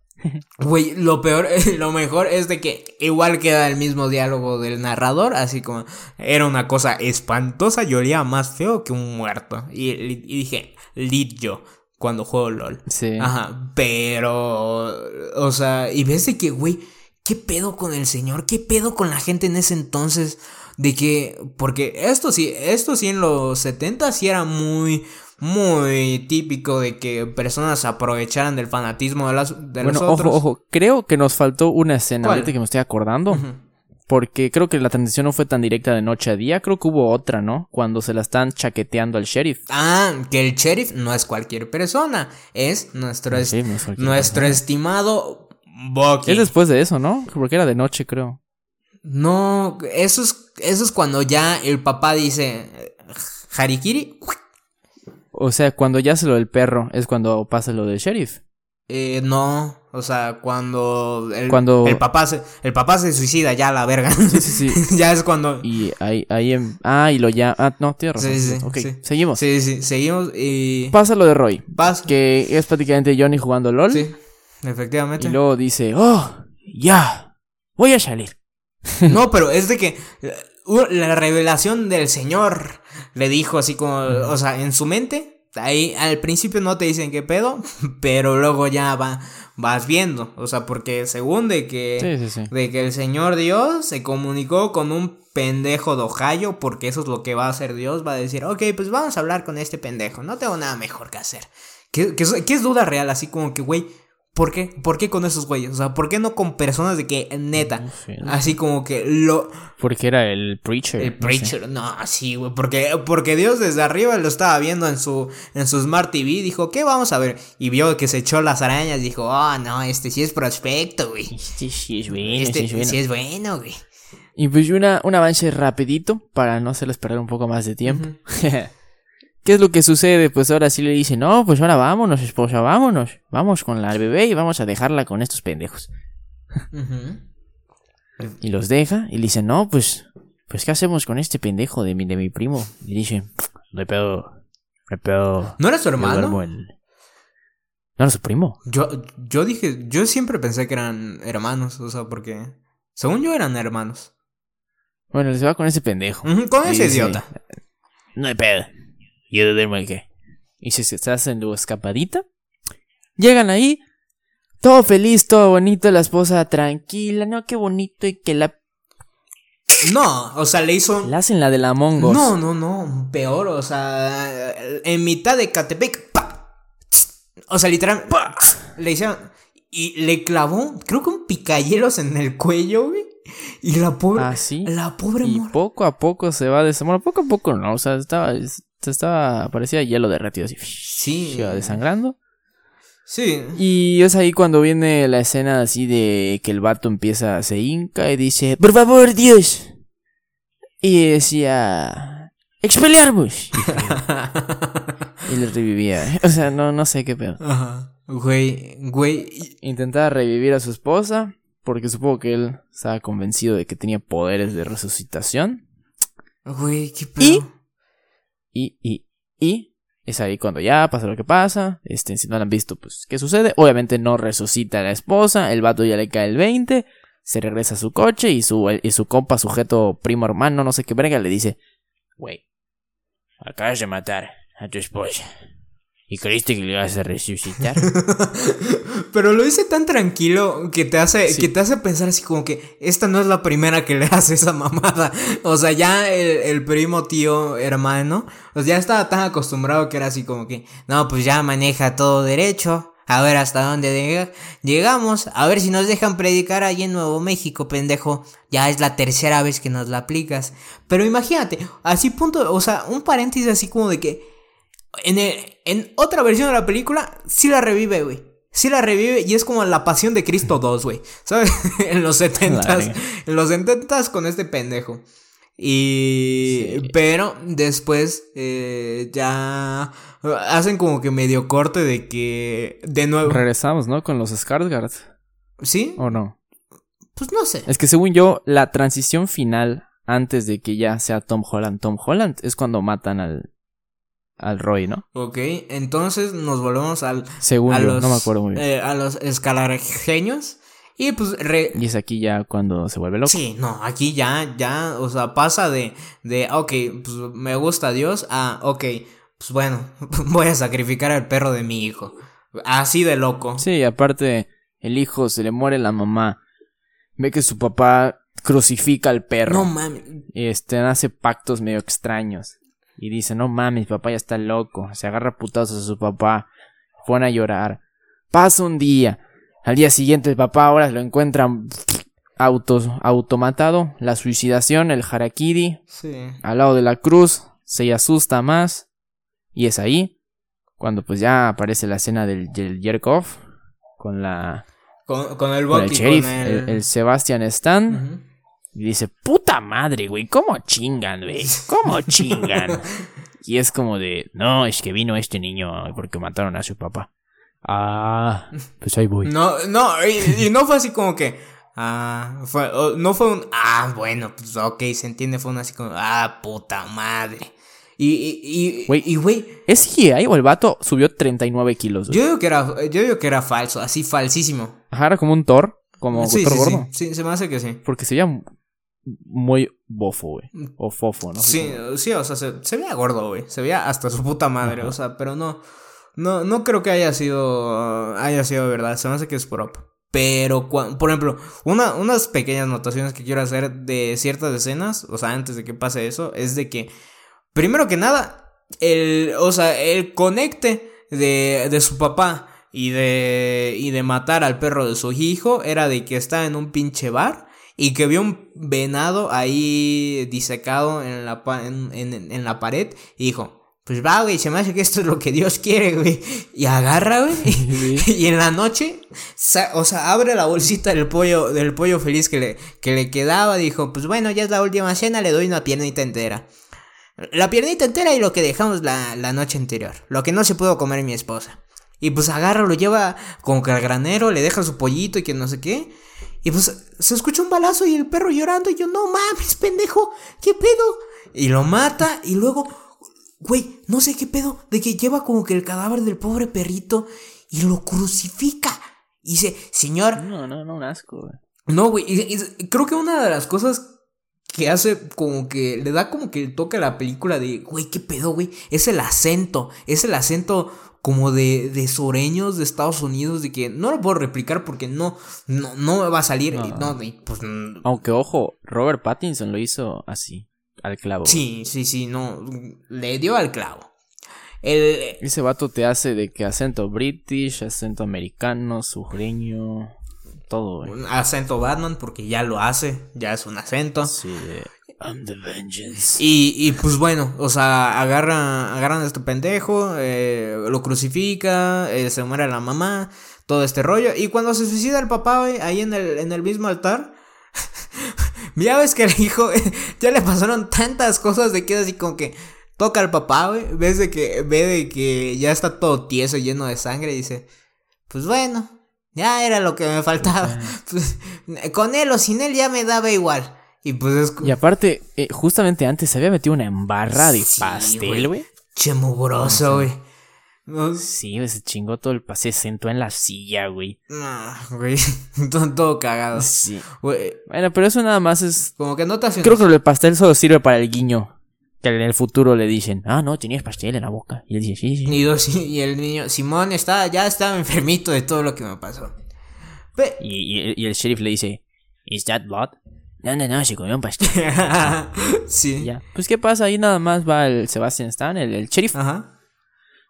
Güey, lo peor, <laughs> lo mejor es de que igual queda el mismo diálogo del narrador, así como era una cosa espantosa y olía más feo que un muerto. Y, y dije, lead yo cuando juego LOL. Sí. Ajá, pero, o sea, y ves de que, güey, ¿qué pedo con el señor? ¿Qué pedo con la gente en ese entonces? De que, porque esto sí, esto sí en los 70 sí era muy, muy típico de que personas aprovecharan del fanatismo de, las, de bueno, Ojo, ojo, creo que nos faltó una escena, ahorita que me estoy acordando. Porque creo que la transición no fue tan directa de noche a día. Creo que hubo otra, ¿no? Cuando se la están chaqueteando al sheriff. Ah, que el sheriff no es cualquier persona. Es nuestro, nuestro estimado Bucky. Es después de eso, ¿no? Porque era de noche, creo. No, eso es, eso es cuando ya el papá dice Harikiri. O sea, cuando ya se lo del perro es cuando pasa lo del sheriff. Eh, no, o sea, cuando el, cuando el papá se el papá se suicida ya la verga. Sí, sí, sí. <laughs> ya es cuando y ahí ahí en... ah, y lo ya ah, no, razón. Sí, sí, okay, seguimos. Sí, sí, seguimos y pasa lo de Roy. Pasa que es prácticamente Johnny jugando LOL. Sí. Efectivamente. Y luego dice, "Oh, ya. Voy a salir." <laughs> no, pero es de que uh, la revelación del Señor le dijo así como, o sea, en su mente Ahí al principio no te dicen qué pedo, <laughs> pero luego ya va, vas viendo. O sea, porque según de que, de que el Señor Dios se comunicó con un pendejo de Ohio, porque eso es lo que va a hacer Dios, va a decir, ok, pues vamos a hablar con este pendejo, no tengo nada mejor que hacer. ¿Qué, es duda real? Así como que, güey, ¿Por qué? ¿Por qué con esos güeyes? O sea, ¿por qué no con personas de que neta? Así como que lo. Porque era el preacher. El preacher, no, sí, güey. Porque, porque Dios desde arriba lo estaba viendo en su, en su Smart TV. Dijo, ¿qué vamos a ver? Y vio que se echó las arañas. Dijo, oh, no, este sí es prospecto, güey. Este sí es bueno. Este sí es bueno, güey. Y pues una, un avance rapidito para no hacerles perder un poco más de tiempo. <laughs> ¿Qué es lo que sucede? Pues ahora sí le dice, no, pues ahora vámonos, esposa, vámonos. Vamos con la bebé y vamos a dejarla con estos pendejos. y los deja y le dice, no, pues, pues ¿qué hacemos con este pendejo de mi, de mi primo? Y dice, no hay pedo, no hay pedo. ¿No era su hermano? ¿No era su primo? Yo, yo dije, yo siempre pensé que eran hermanos, o sea, porque según yo eran hermanos. Bueno, se va con ese pendejo. con ese idiota. No hay pedo. Yo duermo qué. Y se, se hacen su escapadita. Llegan ahí. Todo feliz, todo bonito. La esposa tranquila. No, qué bonito. Y que la. No, o sea, le hizo. Le hacen la de la Mongos. No, no, no. Peor, o sea. En mitad de Catepec. O sea, literal. Le hicieron. Y le clavó, creo que un picayelos en el cuello, güey. Y la pobre. Ah, sí. La pobre Y poco a poco se va de. Poco a poco no. O sea, estaba estaba, parecía hielo derretido así. Sí. <laughs> Desangrando. Sí. Y es ahí cuando viene la escena así de que el vato empieza, se hinca y dice, por favor, Dios. Y decía, expelearmos. <laughs> y le revivía. O sea, no, no sé qué pedo. Ajá. Güey, güey. Intentaba revivir a su esposa porque supongo que él estaba convencido de que tenía poderes de resucitación. Güey, qué pedo y, y, y es ahí cuando ya pasa lo que pasa. Este, si no lo han visto, pues, ¿qué sucede? Obviamente no resucita a la esposa, el vato ya le cae el 20, se regresa a su coche y su, y su compa, sujeto primo hermano, no sé qué verga, le dice, güey, acabas de matar a tu esposa. ¿Y creíste que le ibas a resucitar? <laughs> Pero lo dice tan tranquilo que te hace que te hace pensar así como que esta no es la primera que le <laughs> hace esa mamada. O sea, ya el, primo, tío, hermano, pues ya estaba tan acostumbrado que era así como que, no, pues ya maneja todo derecho. A ver hasta dónde llegamos. A ver si nos dejan predicar ahí en Nuevo México, pendejo. Ya es la tercera vez que nos la aplicas. Pero imagínate, así punto, o sea, un paréntesis así como de que en, en otra versión de la película, sí la revive, güey. Sí la revive y es como la pasión de Cristo 2, güey. ¿Sabes? <laughs> en los 70 En los 70 con este pendejo. Y. Pero después eh, ya hacen como que medio corte de que. De nuevo. Regresamos, ¿no? Con los Skarsgård. ¿Sí? ¿O no? Pues no sé. Es que según yo, la transición final, antes de que ya sea Tom Holland, Tom Holland, es cuando matan al, al Roy, ¿no? Ok, entonces nos volvemos al... Según no me acuerdo muy bien. Eh, a los escalargeños. Y pues... Y es aquí ya cuando se vuelve loco. Sí, no, aquí ya, ya, o sea, pasa de, de, ok, pues me gusta Dios, a, ok, pues bueno, <laughs> voy a sacrificar al perro de mi hijo. Así de loco. Sí, aparte, el hijo se le muere la mamá. Ve que su papá crucifica al perro. No mames. Este, hace pactos medio extraños. Y dice, no mames, papá ya está loco. Se agarra putazos a su papá. Pone a llorar. Pasa un día. Al día siguiente el papá ahora lo encuentra autos, automatado. La suicidación, el harakiri. Sí. Al lado de la cruz. Se asusta más. Y es ahí. Cuando pues ya aparece la escena del, del Con la... Con, el, con el sheriff. El... Sebastian Stan. Y dice, puta madre, güey, ¿cómo chingan, güey? ¿Cómo <laughs> chingan? y es como de, no, es que vino este niño porque mataron a su papá. Ah, pues ahí voy. No, no, y, no fue así como que, ah, fue, no fue un, ah, bueno, pues ok, se entiende, fue un así como, ah, puta madre. Y, y, y, güey. ¿Es ahí o el vato subió 39 kilos? Yo digo que era, yo digo que era falso, así falsísimo. Ajá, era como un Thor, como sí, Thor sí, gordo. Sí, sí, se me hace que sí. Porque se veía muy bofo, güey. O fofo, ¿no? Sí, sí, o sea, se, veía gordo, güey. Se veía hasta su puta madre, o sea, pero no. No, no creo que haya sido. haya sido verdad. Se me hace que es prop. Pero, por ejemplo, una, unas pequeñas notaciones que quiero hacer de ciertas escenas, o sea, antes de que pase eso, es de que, primero que nada, el, o sea, el conecte de, de su papá y de, y de matar al perro de su hijo era de que estaba en un pinche bar y que vio un venado ahí disecado en la, en, la pared y dijo, pues va, güey, se me hace que esto es lo que Dios quiere, güey. Y agarra, güey. <laughs> Y, en la noche, o sea, abre la bolsita del pollo, del pollo feliz que le, que le quedaba. Dijo, pues bueno, ya es la última cena, le doy una piernita entera. La piernita entera y lo que dejamos la, la noche anterior. Lo que no se pudo comer mi esposa. Y pues agarra, lo lleva como que al granero, le deja su pollito y que no sé qué. Y pues se escucha un balazo y el perro llorando. Y yo, no mames, pendejo, ¿qué pedo? Y lo mata y luego, güey, no sé qué pedo, de que lleva como que el cadáver del pobre perrito y lo crucifica. Y dice, señor. No, no, no, un asco, güey. No, güey, creo que una de las cosas que hace como que le da como que el toque a la película de, güey, qué pedo, güey, es el acento, es el acento como de, de sureños de Estados Unidos, de que no lo puedo replicar porque no, no, no me va a salir. No. pues, Aunque ojo, Robert Pattinson lo hizo así, al clavo. Sí, sí, sí, no, le dio al clavo. Ese vato te hace de que acento british, acento americano, sureño, todo. Acento Batman porque ya lo hace, ya es un acento. Sí, I'm the vengeance. Y, pues bueno, o sea, agarra, agarran a este pendejo, eh, lo crucifica, eh, se muere la mamá, todo este rollo. Y cuando se suicida el papá, ahí en el, en el mismo altar, <laughs> ya ves que el hijo, <laughs> ya le pasaron tantas cosas de que así como que toca al papá, güey, ves de que, ve de que ya está todo tieso, lleno de sangre, y dice, pues bueno, ya era lo que me faltaba. <laughs> Pues, con él o sin él ya me daba igual. Y pues Y aparte, eh, justamente antes se había metido una embarra de pastel, güey. Che mugroso, güey. Sí, se chingó todo el pastel, se sentó en la silla, güey. No, güey. <laughs> todo, cagado. Sí. Bueno, pero eso nada más es. Como que no te Creo que el pastel solo sirve para el guiño. Que en el futuro le dicen, ah, no, tenías pastel en la boca. Y él dice, sí, sí. <laughs> Y, el niño, Simón está, ya estaba enfermito de todo lo que me pasó. y, y, el sheriff le dice, ¿Is that blood? No, no, no, se comió un pastel. <laughs> sí. Ya. Pues, ¿qué pasa? Ahí nada más va el Sebastian Stan, el, el sheriff. Ajá.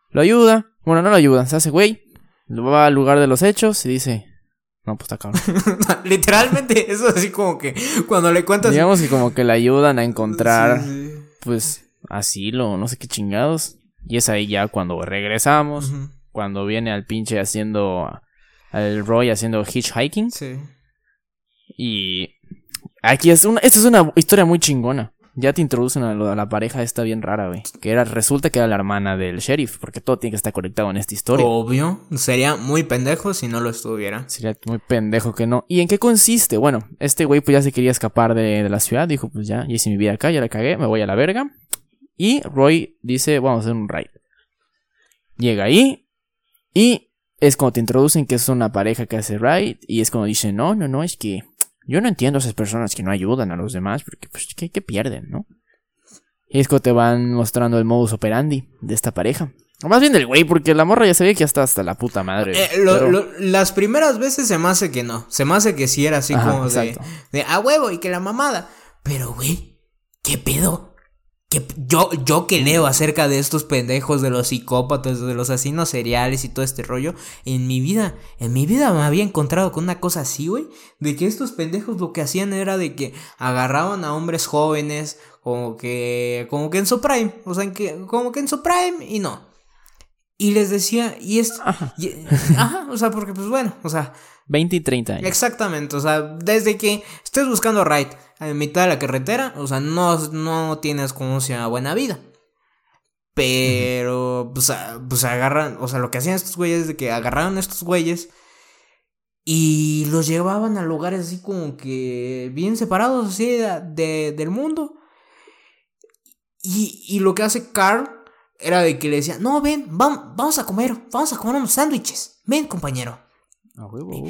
Lo ayuda. Bueno, no lo ayuda, se hace güey. Va al lugar de los hechos y dice. No, pues está cabrón. <laughs> Literalmente, eso así como que cuando le cuentas. Digamos que como que le ayudan a encontrar. Pues asilo, no sé qué chingados. Y es ahí ya cuando regresamos. Cuando viene al pinche haciendo. Al Roy haciendo hitchhiking. Sí. Y Aquí es una, esta es una historia muy chingona. Ya te introducen a, la pareja esta bien rara, güey. Que era, resulta que era la hermana del sheriff, porque todo tiene que estar conectado en esta historia. Obvio. Sería muy pendejo si no lo estuviera. Sería muy pendejo que no. ¿Y en qué consiste? Bueno, este güey pues ya se quería escapar de, la ciudad. Dijo, pues ya, ya hice mi vida acá, ya la cagué, me voy a la verga. Y Roy dice, vamos a hacer un raid. Llega ahí y es como te introducen que es una pareja que hace raid. Y es como dicen, no, no, no, es que yo no entiendo a esas personas que no ayudan a los demás, porque pues, ¿qué, pierden, no? Y es que te van mostrando el modus operandi de esta pareja. O más bien del güey, porque la morra ya sabía que ya está hasta la puta madre. Eh, las primeras veces se me hace que no. Se me hace que sí era así como de, de a huevo y que la mamada. Pero, güey, ¿qué pedo? Yo, yo que leo acerca de estos pendejos, de los psicópatas, de los asesinos seriales y todo este rollo, en mi vida, en mi vida me había encontrado con una cosa así, güey, de que estos pendejos lo que hacían era de que agarraban a hombres jóvenes, como que, como que en su prime, o sea, que, como que en su prime y no. Y les decía, y es, ajá, o sea, porque pues bueno, o sea, 20 y 30 años. Exactamente, o sea, desde que estés buscando right en mitad de la carretera, o sea, no, no tienes como sea buena vida. Pero, pues, pues agarran, o sea, lo que hacían estos güeyes es de que agarraron a estos güeyes y los llevaban a lugares así como que bien separados así de, del mundo. Y, y, lo que hace Carl era de que le decía, no, ven, vamos, vamos a comer, vamos a comer unos sándwiches. Ven, compañero.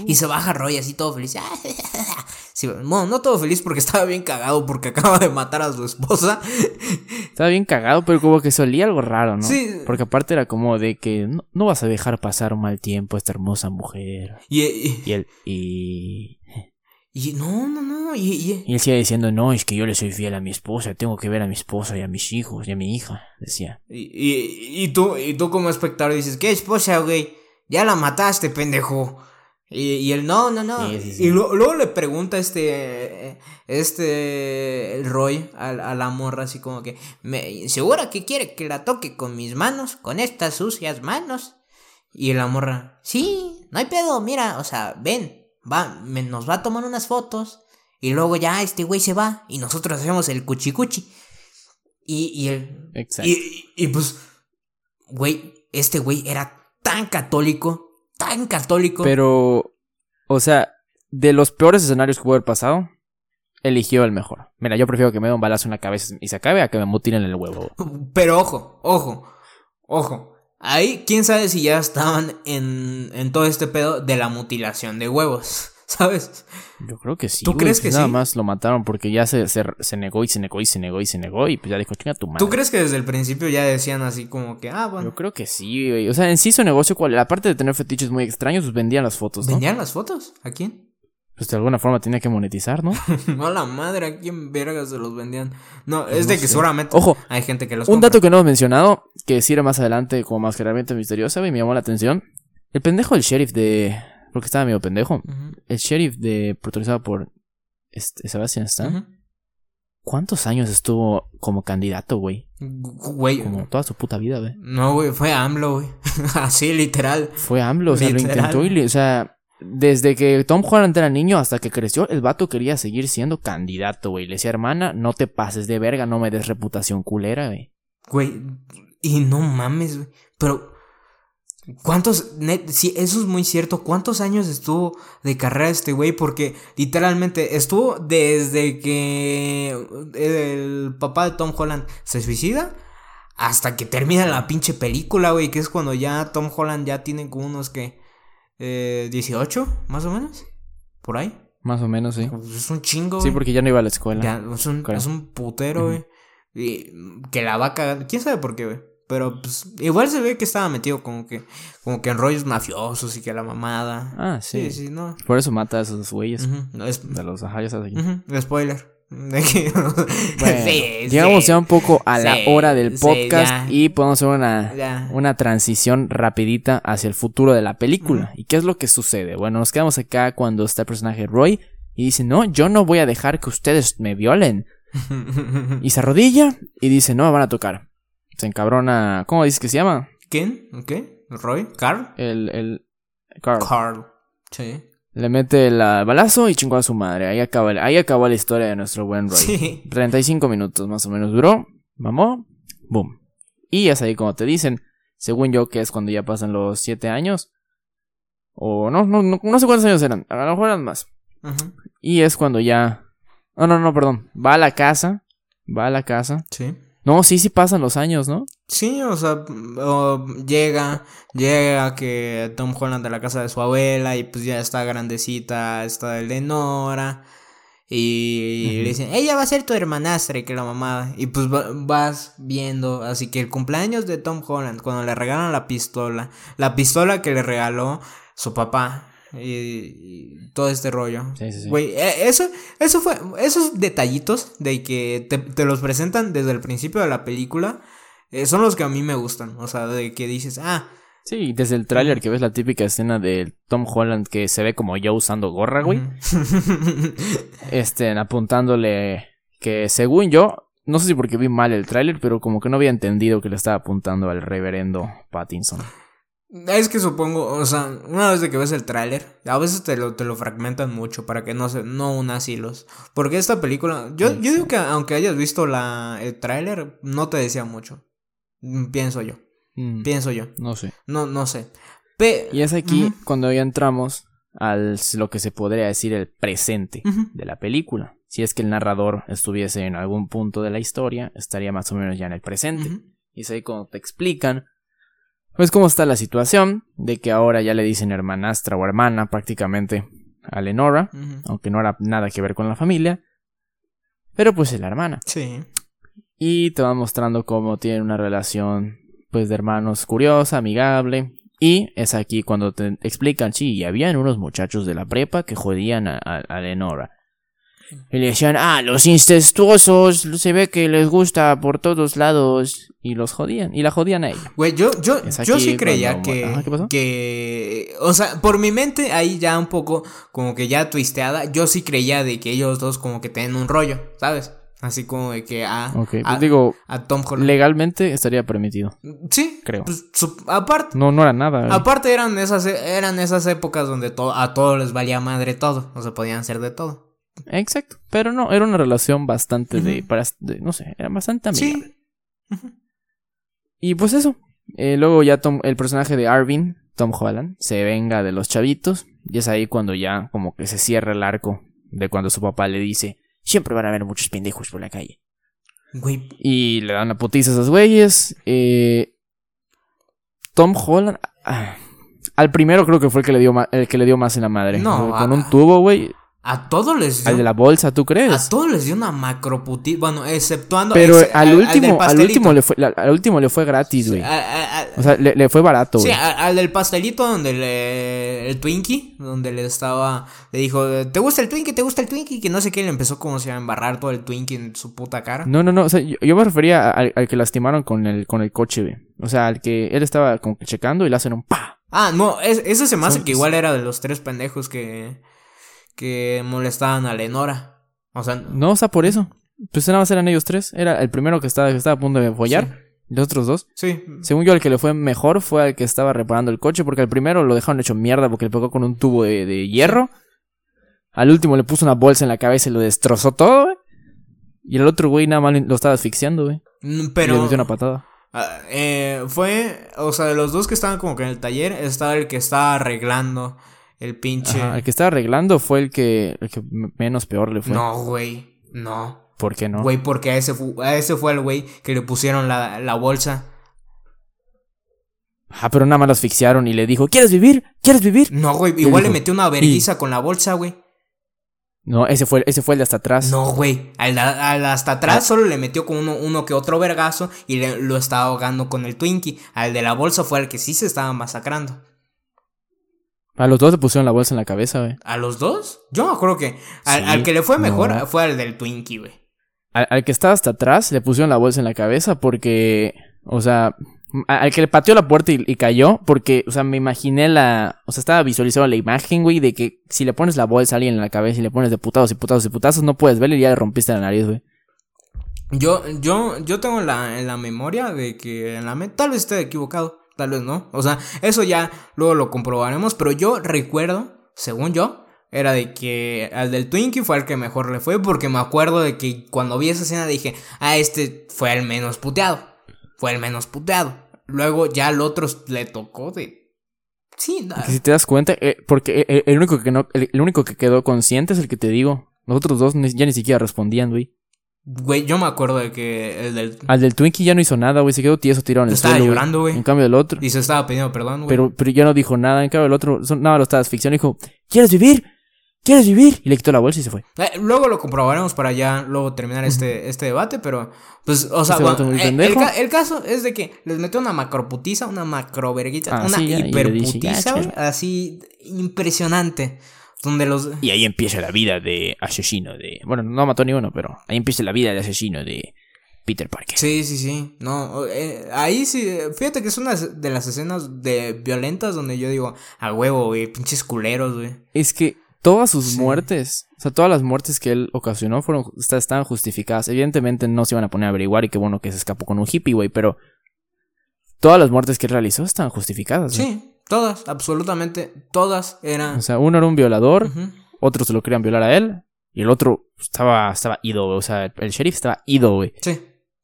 Y se baja Roy así todo feliz. <laughs> bueno, no todo feliz porque estaba bien cagado porque <laughs> acaba de matar a su esposa. Estaba bien cagado, pero como que solía algo raro, ¿no? Sí. Porque aparte era como de que no, vas a dejar pasar un mal tiempo a esta hermosa mujer. Y, y, él, y... Y no, no, no. Y, y, y, él sigue diciendo, no, es que yo le soy fiel a mi esposa, tengo que ver a mi esposa y a mis hijos y a mi hija, decía. Y, y, tú, y tú como espectador dices, ¿qué esposa, güey? ya la mataste, pendejo. Y, él, no, no, no. Y luego le pregunta este, este, el Roy a, la morra así como que, ¿me segura que quiere que la toque con mis manos, con estas sucias manos? Y la morra, sí, no hay pedo, mira, o sea, ven, va, nos va a tomar unas fotos. Y luego ya este güey se va y nosotros hacemos el cuchicuchi. Y, y él. Exacto. Y, y pues, güey, este güey era tan católico tan católico. Pero, o sea, de los peores escenarios que pudo haber pasado, eligió el mejor. Mira, yo prefiero que me dé un balazo en la cabeza y se acabe a que me mutilen el huevo. Pero ojo, ojo, ojo. Ahí, quién sabe si ya estaban en, en todo este pedo de la mutilación de huevos. <laughs> ¿Sabes? Yo creo que sí. ¿Tú crees que nada más lo mataron porque ya se, se, negó y se negó y se negó y se negó y pues ya dijo, chinga tu madre. ¿Tú crees que desde el principio ya decían así como que, ah, bueno? Yo creo que sí, güey. O sea, en sí su negocio, cual, aparte de tener fetiches muy extraños, pues vendían las fotos, ¿no? ¿Vendían las fotos? ¿A quién? Pues de alguna forma tenía que monetizar, ¿no? <laughs> no la madre, ¿a quién vergas se los vendían? No, pues es de que seguramente Ojo, hay gente que los Un dato que no hemos mencionado, que sirve más adelante como más claramente misteriosa, y me llamó la atención. El pendejo del sheriff de, porque estaba medio pendejo. El sheriff de protagonizado por este, Sebastian Stan. ¿Cuántos años estuvo como candidato, güey? Güey. Como toda su puta vida, güey. No, güey, fue AMLO, güey. <laughs> Así, literal. Fue AMLO, o sea, lo intentó y, o sea, desde que Tom Holland era niño hasta que creció, el vato quería seguir siendo candidato, güey. Le decía, hermana, no te pases de verga, no me des reputación culera, güey. Güey, y no mames, güey. Pero ¿Cuántos, si eso es muy cierto, cuántos años estuvo de carrera este güey? Porque literalmente estuvo desde que el papá de Tom Holland se suicida hasta que termina la pinche película, güey, que es cuando ya Tom Holland ya tiene como unos que eh, 18, más o menos, por ahí. Más o menos, sí. Pues es un chingo. Sí, porque ya no iba a la escuela. es, un, es un putero, güey. Que la va a cagar. ¿Quién sabe por qué, güey? Pero pues igual se ve que estaba metido como que como que en rollos mafiosos y que la mamada. Ah, sí. Sí, sí, no. Por eso mata a esos güeyes. De los ajá, ya sabes aquí. Spoiler. <laughs> <laughs> llegamos ya un poco a la hora del podcast y podemos hacer una, una transición rapidita hacia el futuro de la película. ¿Y qué es lo que sucede? Bueno, nos quedamos acá cuando está el personaje Roy y dice, no, yo no voy a dejar que ustedes me violen. <laughs> y se arrodilla y dice, no me van a tocar se encabrona. ¿Cómo dices que se llama? ¿Quién? ¿Qué? ¿Roy? ¿Carl? El. el Carl. Carl. Sí. Le mete el balazo y chingó a su madre. Ahí acaba, ahí acabó la historia de nuestro buen Roy. Sí. 35 minutos más o menos duró. Vamos. Boom. Y es ahí como te dicen. Según yo, que es cuando ya pasan los 7 años. O no, no, no, sé cuántos años eran. A lo mejor eran más. Y es cuando ya. No, no, no, perdón. Va a la casa. Va a la casa. Sí. No, sí, sí pasan los años, ¿no? Sí, o sea, llega, llega que Tom Holland de la casa de su abuela y pues ya está grandecita, está Eleonora. Y le dicen, ella va a ser tu hermanastra y que la mamada. Y pues vas viendo, así que el cumpleaños de Tom Holland, cuando le regalan la pistola, la pistola que le regaló su papá, y, todo este rollo. Sí, sí, sí. Güey, e, eso, eso fue, esos detallitos de que te, los presentan desde el principio de la película, eh, son los que a mí me gustan. O sea, de que dices, ah. Sí, desde el tráiler que ves la típica escena de Tom Holland que se ve como yo usando gorra, güey. <laughs> este, apuntándole que según yo, no sé si porque vi mal el tráiler, pero como que no había entendido que le estaba apuntando al reverendo Pattinson. Es que supongo, o sea, una vez de que ves el tráiler, a veces te lo, te lo fragmentan mucho para que no se, no unas hilos. Porque esta película, yo, yo digo que aunque hayas visto la, el tráiler, no te decía mucho. Mm, pienso yo. Mm. Pienso yo. No sé. No, no sé. y es aquí cuando ya entramos al lo que se podría decir el presente de la película. Si es que el narrador estuviese en algún punto de la historia, estaría más o menos ya en el presente. Y es ahí cuando te explican pues cómo está la situación de que ahora ya le dicen hermanastra o hermana prácticamente a Lenora, aunque no era nada que ver con la familia, pero pues es la hermana. Sí. Y te van mostrando cómo tiene una relación pues de hermanos curiosa, amigable, y es aquí cuando te explican, sí, y habían unos muchachos de la prepa que jodían a, a, Lenora. Y le decían, ah, los incestuosos, se ve que les gusta por todos lados. Y los jodían, y la jodían a ella. Güey, yo, yo, yo sí creía que, que, o sea, por mi mente ahí ya un poco como que ya twisteada, yo sí creía de que ellos dos como que tienen un rollo, ¿sabes? Así como de que a, pues digo, a Tom Holland. Legalmente estaría permitido. Sí, creo. Pues, aparte. No, no era nada. Aparte eran esas, eran esas épocas donde a todos les valía madre todo. No se podían hacer de todo. Exacto. Pero no, era una relación bastante de, para, no sé, era bastante amigable. Sí. Y pues eso. Eh, luego ya Tom, el personaje de Arvin, Tom Holland, se venga de los chavitos. Y es ahí cuando ya como que se cierra el arco de cuando su papá le dice Siempre van a haber muchos pendejos por la calle. Güey. Y le dan la putiza a esos güeyes. Eh, Tom Holland. Ah, al primero creo que fue el que le dio, el que le dio más en la madre. No. Con un tubo, güey. A todos les dio. Al de la bolsa, ¿tú crees? A todos les dio una macro. Bueno, exceptuando. Pero al, último, al, último le fue, al último le fue gratis, güey. o sea, le, fue barato, güey. Sí, al, del pastelito donde le. El Twinkie, donde le estaba. Le dijo, ¿te gusta el Twinkie? ¿Te gusta el Twinkie? Que no sé qué, le empezó como si a embarrar todo el Twinkie en su puta cara. No, no, no. O sea, yo, me refería al, que lastimaron con el, con el coche, güey. O sea, al que él estaba como que checando y le hacen un pa. Ah, no, ese se me hace que igual era de los tres pendejos que que molestaban a Lenora. O sea, no, o sea, por eso. Pues nada más eran ellos tres. Era el primero que estaba, que estaba a punto de follar. Los otros dos. Sí. Según yo, el que le fue mejor fue el que estaba reparando el coche. Porque al primero lo dejaron hecho mierda porque le pegó con un tubo de, hierro. Al último le puso una bolsa en la cabeza y lo destrozó todo, Y el otro güey nada más lo estaba asfixiando, güey. Mm, pero. le metió una patada. Ah, eh, fue. O sea, de los dos que estaban como que en el taller, estaba el que estaba arreglando el pinche. el que estaba arreglando fue el que, el que menos peor le fue. No, güey. No. ¿Por qué no? Güey, porque a ese, a ese fue el güey que le pusieron la, la bolsa. Ah, pero nada más lo asfixiaron y le dijo, ¿quieres vivir? ¿Quieres vivir? No, güey, igual le metió una vergüenza con la bolsa, güey. No, ese fue, ese fue el de hasta atrás. No, güey. Al, hasta atrás ah. solo le metió con uno, uno que otro vergazo y le, lo estaba ahogando con el Twinkie. Al de la bolsa fue el que sí se estaba masacrando. A los dos le pusieron la bolsa en la cabeza, güey. ¿A los dos? Yo me acuerdo que al, que le fue mejor fue al del Twinkie, güey. Al, que estaba hasta atrás le pusieron la bolsa en la cabeza porque, o sea, al que le pateó la puerta y, cayó porque, o sea, me imaginé la, o sea, estaba visualizando la imagen, güey, de que si le pones la bolsa a alguien en la cabeza y le pones de putados y putados y putazos, no puedes verle y ya le rompiste la nariz, güey. Yo, yo, yo tengo la, en la memoria de que en la tal vez esté equivocado tal vez no. O sea, eso ya luego lo comprobaremos, pero yo recuerdo, según yo, era de que al del Twinkie fue el que mejor le fue, porque me acuerdo de que cuando vi esa escena dije, ah, este fue el menos puteado, fue el menos puteado. Luego ya al otro le tocó de... Sí, Si te das cuenta, eh, porque eh, el, único que no, el, único que quedó consciente es el que te digo. Los otros dos ya ni siquiera respondían, güey. Güey, yo me acuerdo de que el del... Al del Twinkie ya no hizo nada, güey. Se quedó tieso tirado en el Estaba llorando, güey. En cambio el otro... Y se estaba pidiendo perdón, güey. Pero, pero ya no dijo nada. En cambio el otro... Nada, lo estaba asfixiando. Dijo, ¿quieres vivir? ¿Quieres vivir? Y le quitó la bolsa y se fue. Eh, luego lo comprobaremos para ya luego terminar este, este debate, pero... Pues, o sea, este eh, el, caso es de que les metió una macroputiza, una macroverguita, ah, una hiperputiza, así impresionante. Y ahí empieza la vida de asesino de... Bueno, no mató ni uno, pero ahí empieza la vida de asesino de Peter Parker. Sí, sí, sí. No, eh, ahí sí, fíjate que es una de las escenas de violentas donde yo digo, a huevo, güey, pinches culeros, güey. Es que todas sus muertes, o sea, todas las muertes que él ocasionó fueron, estaban justificadas. Evidentemente no se iban a poner a averiguar y qué bueno que se escapó con un hippie, güey, pero todas las muertes que él realizó estaban justificadas. Sí, Todas, absolutamente todas eran. O sea, uno era un violador, otros se lo querían violar a él, y el otro estaba, estaba ido, O sea, el sheriff estaba ido, güey. Sí.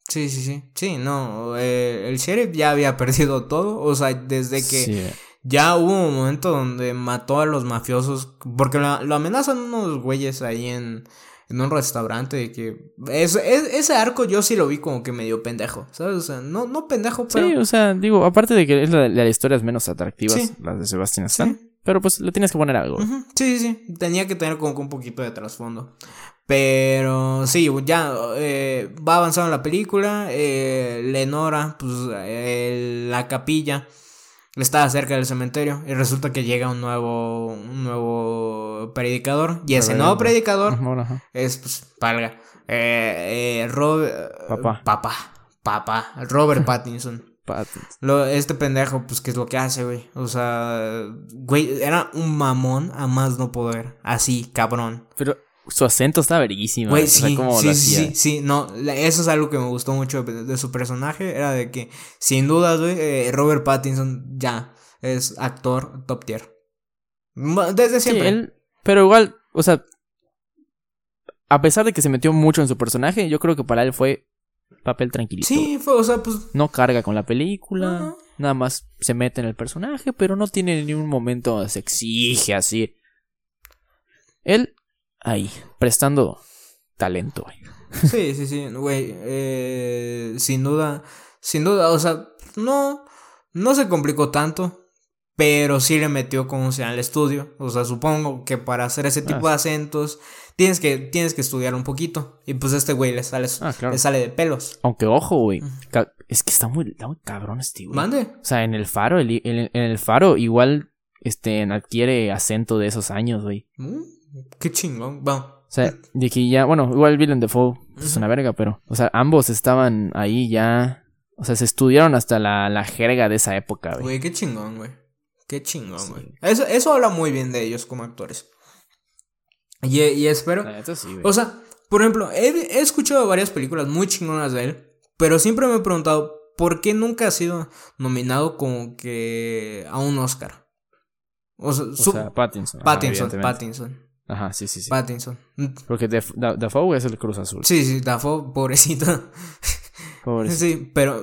Sí, sí, sí. Sí, no. Eh, el sheriff ya había <laughs> perdido todo. O sea, desde que ya hubo un momento donde mató a los mafiosos. Porque lo amenazan unos güeyes ahí en, en un restaurante de que ese arco yo sí lo vi como que medio pendejo, ¿sabes? O sea, no, no pendejo, pero... Sí, o sea, digo, aparte de que es la, la historia es menos atractivas, las de Sebastián Stan, pero pues le tienes que poner algo. Sí, sí, tenía que tener como que un poquito de trasfondo. Pero sí, ya eh, va avanzando la película, eh, Lenora, pues la capilla estaba cerca del cementerio y resulta que llega un nuevo un nuevo predicador y ese nuevo predicador es pues valga eh, eh, papá. Papá. Papá. Robert <laughs> Pattinson. Lo, este pendejo, pues, ¿qué es lo que hace, güey? O sea, güey, era un mamón a más no poder. Así, cabrón. Pero su acento está verguísimo. Güey, sí, sí, sí, sí, no, eso es algo que me gustó mucho de, su personaje. Era de que, sin dudas, güey, eh, Robert Pattinson ya es actor top tier. Desde siempre. pero igual, o sea, a pesar de que se metió mucho en su personaje, yo creo que para él fue papel tranquilito. Sí, fue, o sea, pues. No carga con la película. Nada más se mete en el personaje, pero no tiene ni un momento se exige así. Él, ahí, prestando talento, güey. Sí, sí, sí, güey. Eh, sin duda, sin duda, o sea, no, no se complicó tanto. Pero sí le metió como sea al estudio. O sea, supongo que para hacer ese tipo de ah. acentos tienes que, tienes que estudiar un poquito. Y pues este güey le sale, ah, le sale de pelos. Aunque ojo, güey. Es que está muy, cabrón este güey. Mande. O sea, en el faro, en el faro, igual este, adquiere acento de esos años, güey. Mm, qué chingón. Bueno. O sea, de ya, bueno, igual Willem Dafoe es una verga, pero, o sea, ambos estaban ahí ya. O sea, se estudiaron hasta la, la jerga de esa época, güey. Güey, qué chingón, güey. Qué chingón, güey. Eso, eso habla muy bien de ellos como actores. Y, espero. o sea, por ejemplo, he, escuchado varias películas muy chingonas de él. Pero siempre me he preguntado por qué nunca ha sido nominado como que a un Oscar. O sea, Pattinson. Pattinson, Pattinson. Ajá, sí, sí, sí. Pattinson. Porque Dafoe es el Cruz Azul. Sí, sí, Dafoe, pobrecito. <laughs> Sí, pero.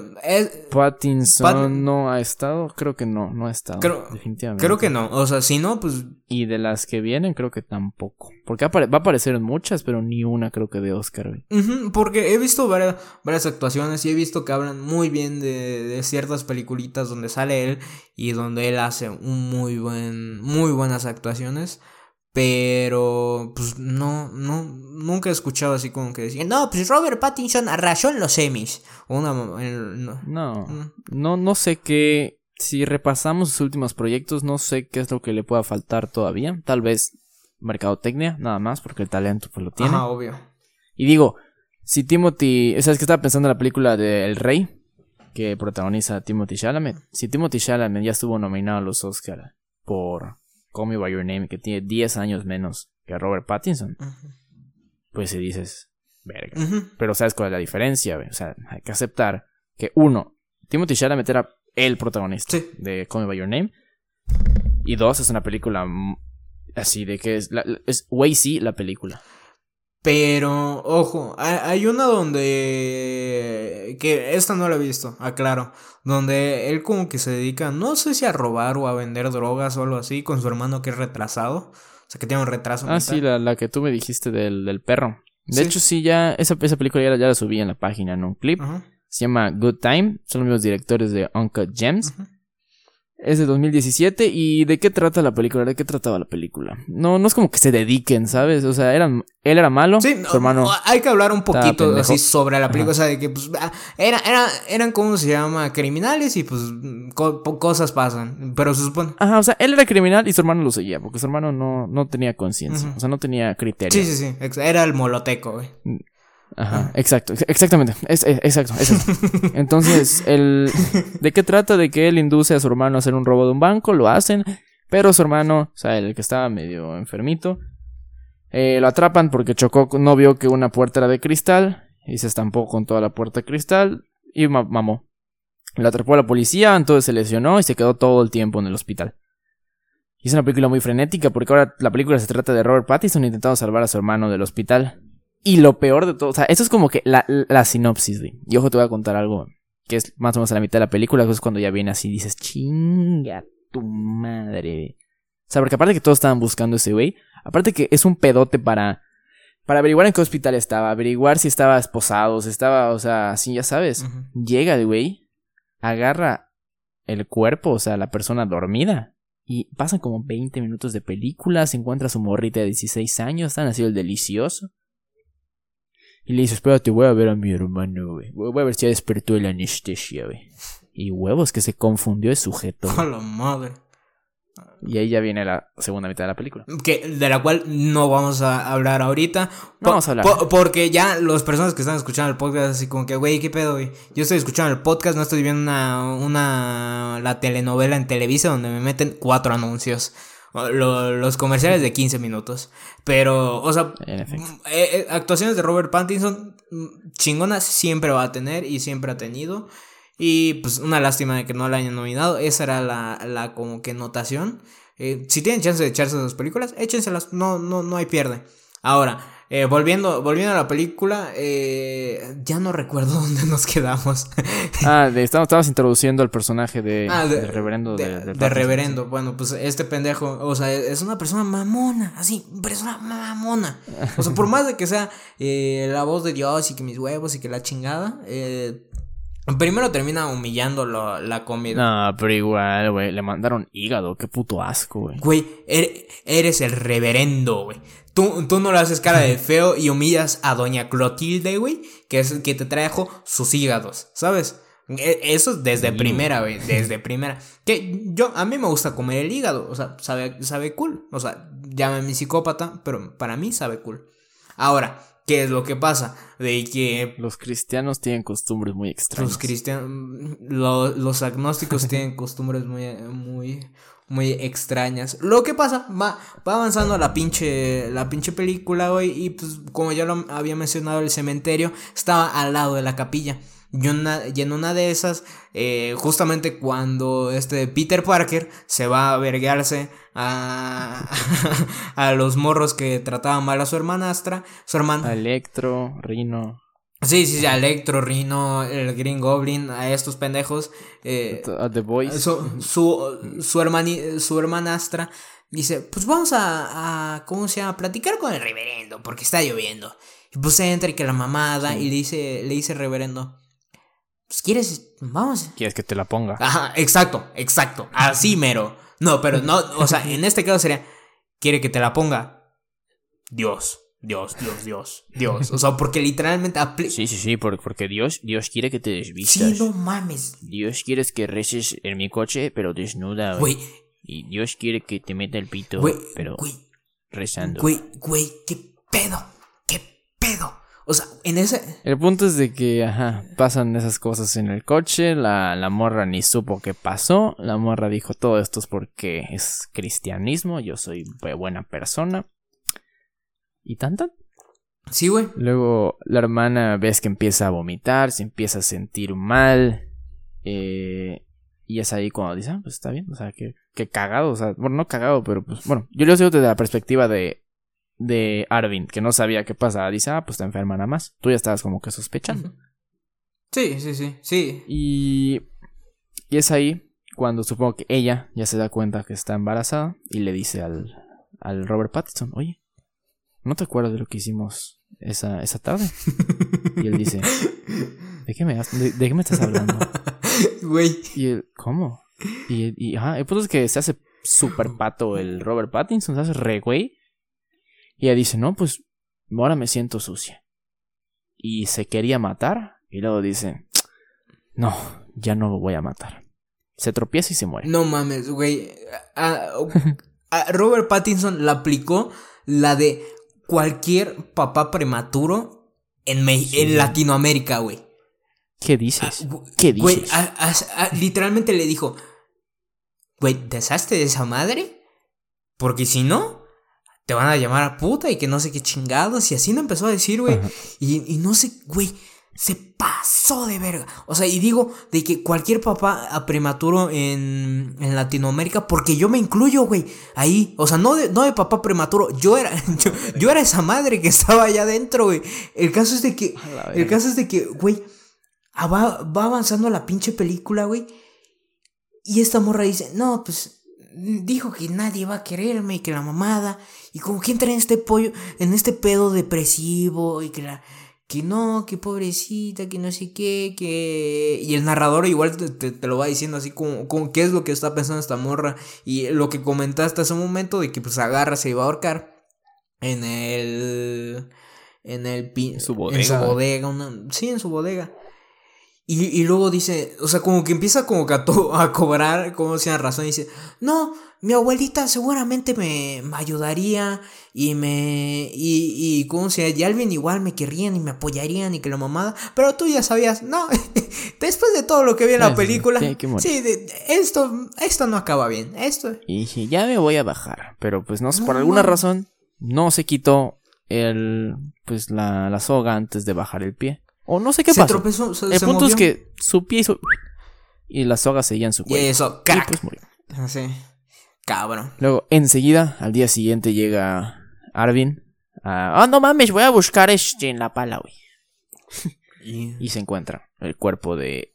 Pattinson no ha estado. Creo que no, no ha estado. Creo, definitivamente. Creo que no. O sea, si no, pues. Y de las que vienen, creo que tampoco. Porque va a aparecer en muchas, pero ni una creo que de Oscar. porque he visto varias, varias actuaciones y he visto que hablan muy bien de, de ciertas peliculitas donde sale él y donde él hace un muy buen, muy buenas actuaciones. Pero, pues no, no, nunca he escuchado así como que decían, no, pues Robert Pattinson arrasó en los semis. Una, no. no, no, no sé qué, si repasamos sus últimos proyectos, no sé qué es lo que le pueda faltar todavía. Tal vez mercadotecnia, nada más, porque el talento pues lo tiene. Ajá, obvio. Y digo, si Timothy, ¿sabes que estaba pensando en la película de El Rey? Que protagoniza Timothy Chalamet. Si Timothy Chalamet ya estuvo nominado a los Oscar por Call Me By Your Name, que tiene 10 años menos que Robert Pattinson, pues si dices, verga. Pero ¿sabes cuál es la diferencia? O sea, hay que aceptar que uno, Timothy Chalamet era el protagonista de Call Me By Your Name. Y dos, es una película así de que es, la, es way sí la película. Pero, ojo, hay una donde... que esta no la he visto, aclaro. Donde él como que se dedica, no sé si a robar o a vender drogas o algo así, con su hermano que es retrasado. O sea, que tiene un retraso. Ah, sí, la, que tú me dijiste del, perro. De hecho, sí, ya esa, esa película ya, la subí en la página en un clip. Se llama Good Time. Son los mismos directores de Uncle Gems. Es de 2017 y ¿de qué trata la película? ¿De qué trataba la película? No, no es como que se dediquen, ¿sabes? O sea, eran, él era malo, sí, su hermano. Hay que hablar un poquito así sobre la película, o sea, de que pues ah, era, era, eran como se llama criminales y pues cosas pasan, pero se supone. Ajá, o sea, él era criminal y su hermano lo seguía, porque su hermano no, no tenía conciencia, o sea, no tenía criterio. Sí, sí, sí, era el moloteco, güey. Ajá, exacto, exactamente, es, exacto, <laughs> Entonces, el, <laughs> ¿de qué trata? De que él induce a su hermano a hacer un robo de un banco, lo hacen, pero su hermano, o sea, el que estaba medio enfermito, eh, lo atrapan porque chocó, no vio que una puerta era de cristal y se estampó con toda la puerta de cristal y mamó. Lo atrapó la policía, entonces se lesionó y se quedó todo el tiempo en el hospital. Y es una película muy frenética porque ahora la película se trata de Robert Pattinson intentando salvar a su hermano del hospital. Y lo peor de todo, o sea, esto es como que la, la sinopsis, güey. Y ojo, te voy a contar algo que es más o menos a la mitad de la película, que es cuando ya viene así y dices, chinga tu madre. O sea, porque aparte que todos estaban buscando ese güey, aparte que es un pedote para, para averiguar en qué hospital estaba, averiguar si estaba esposado, si estaba, o sea, así ya sabes. Llega el güey, agarra el cuerpo, o sea, la persona dormida. Y pasan como 20 minutos de película, se encuentra su morrita de 16 años, están así el delicioso. Y le dice, espérate, voy a ver a mi hermano, güey. Voy a ver si ya despertó la anestesia, güey. Y huevos, que se confundió el sujeto. <laughs> A la madre. Y ahí ya viene la segunda mitad de la película. Que, de la cual no vamos a hablar ahorita. No vamos a hablar. porque ya las personas que están escuchando el podcast, así como que, güey, ¿qué pedo, güey? Yo estoy escuchando el podcast, no estoy viendo una, una, la telenovela en Televisa donde me meten cuatro anuncios. Los comerciales de 15 minutos. Pero, o sea, eh, eh, actuaciones de Robert Pattinson mm, chingonas siempre va a tener y siempre ha tenido. Y pues una lástima de que no la hayan nominado. Esa era la, la como que notación. Eh, si tienen chance de echarse esas películas, échenselas. No, no, no hay pierde. Ahora, eh, volviendo, volviendo a la película, eh, ya no recuerdo <laughs> dónde nos quedamos. ah, de, estabas, introduciendo al personaje de, ah, de, reverendo. De, reverendo. Bueno, pues este pendejo, o sea, es una persona mamona, así, persona mamona. O sea, por más de que sea la voz de Dios y que mis huevos y que la chingada, eh, Primero termina humillando la comida. No, pero igual, güey. Le mandaron hígado. Qué puto asco, güey. Güey, er, eres el reverendo, güey. Tú, tú no le haces cara de feo y humillas a doña Clotilde, güey. Que es que te trajo sus hígados, ¿sabes? E, eso desde primera, güey. Desde primera. Que yo, a mí me gusta comer el hígado. O sea, sabe, sabe cool. O sea, mi psicópata, pero para mí sabe cool. Ahora, ¿Qué es lo que pasa? De que... Los cristianos tienen costumbres muy extrañas. Los cristianos... los agnósticos tienen costumbres muy, muy, muy extrañas. Lo que pasa, va, va avanzando la pinche, la pinche película, güey. Y pues como ya lo había mencionado, el cementerio estaba al lado de la capilla. Y, en una de esas, eh, justamente cuando este Peter Parker se va a verguearse a, <laughs> a los morros que trataban mal a su hermanastra, su hermana. Electro, Rino. Sí, sí, sí, Electro, Rino, el Green Goblin, a estos pendejos. Eh, a The Boys. Su, su, su, su hermanastra dice, pues vamos a, a, ¿cómo se llama? Platicar con el reverendo, porque está lloviendo. Y pues entra y que la mamada y le dice, le dice el reverendo, pues quieres, vamos. ¿Quieres que te la ponga? Ajá, exacto, exacto. Así mero. No, pero no, o sea, en este caso sería, ¿quiere que te la ponga? Dios. Dios, Dios, Dios, Dios. O sea, porque literalmente Sí, sí, sí, porque Dios, Dios quiere que te desvistas. Sí, no mames. Dios quiere que reces en mi coche, pero desnuda. Güey. Y Dios quiere que te meta el pito, pero rezando. Güey, güey, qué pedo, qué pedo. O sea, en ese... El punto es de que, ajá, pasan esas cosas en el coche, la, la morra ni supo qué pasó, la morra dijo todo esto es porque es cristianismo, yo soy buena persona. Y tanto. Sí, güey. Luego la hermana ves que empieza a vomitar, se empieza a sentir mal. Eh, y es ahí cuando dice, ah, pues está bien, o sea, que, que cagado, o sea, bueno, no cagado, pero pues, bueno, yo lo digo desde la perspectiva de de Arvin, que no sabía qué pasaba, dice, ah, pues está enferma nada más. Tú ya estabas como que sospechando. Sí, sí, sí, sí. Y, y es ahí cuando supongo que ella ya se da cuenta que está embarazada y le dice al, al Robert Pattinson, oye, ¿no te acuerdas de lo que hicimos esa, esa tarde? y él dice, <laughs> ¿de qué me, de, qué me estás hablando? Güey. Y él, ¿cómo? Y, y ajá, el punto es que se hace super pato el Robert Pattinson, se hace re güey. Y ella dice, no, pues ahora me siento sucia. Y se quería matar. Y luego dice, no, ya no lo voy a matar. Se tropieza y se muere. No mames, güey. A, Robert Pattinson la aplicó la de cualquier papá prematuro en, en Latinoamérica, güey. ¿Qué dices? Ah, ¿Qué dices? Güey, literalmente le dijo, güey, ¿deshazte de esa madre? Porque si no, te van a llamar a puta y que no sé qué chingados. Y así no empezó a decir, güey. Y, no sé, güey. Se pasó de verga. O sea, y digo de que cualquier papá a prematuro en, en Latinoamérica, porque yo me incluyo, güey, ahí. O sea, no de, no de papá prematuro, yo era, <laughs> yo, era esa madre que estaba allá adentro, güey. El caso es de que, el caso es de que, güey, va, va avanzando la pinche película, güey. Y esta morra dice, no, pues dijo que nadie va a quererme y que la mamada. Y como que entra en este pollo, en este pedo depresivo y que la. Que no, que pobrecita, que no sé qué, que... Y el narrador igual te, lo va diciendo así como, como, qué es lo que está pensando esta morra. Y lo que comentaste hace un momento de que pues agarra, se iba a ahorcar en el... En el... Su bodega. En su bodega, sí, en su bodega. Y, luego dice, o sea, como que empieza como que a, a cobrar, como sea razón, y dice, no, mi abuelita seguramente me, ayudaría y me, y, y como sea, y alguien igual me querrían y me apoyarían y que la mamada, pero tú ya sabías, no, <laughs> después de todo lo que vi en la película, sí, esto, esto no acaba bien, esto. Y dije, ya me voy a bajar, pero pues no sé, por alguna razón, no se quitó el, pues la, la soga antes de bajar el pie. O no sé qué se pasó. Tropezó, el punto es que su pie hizo. Y la soga seguía en su cuello. Y eso, crack. Y pues murió. Sí. Cabrón. Luego, enseguida, al día siguiente llega Arvin. Ah, no mames, voy a buscar este en la pala, güey. <laughs> y... se encuentra el cuerpo de.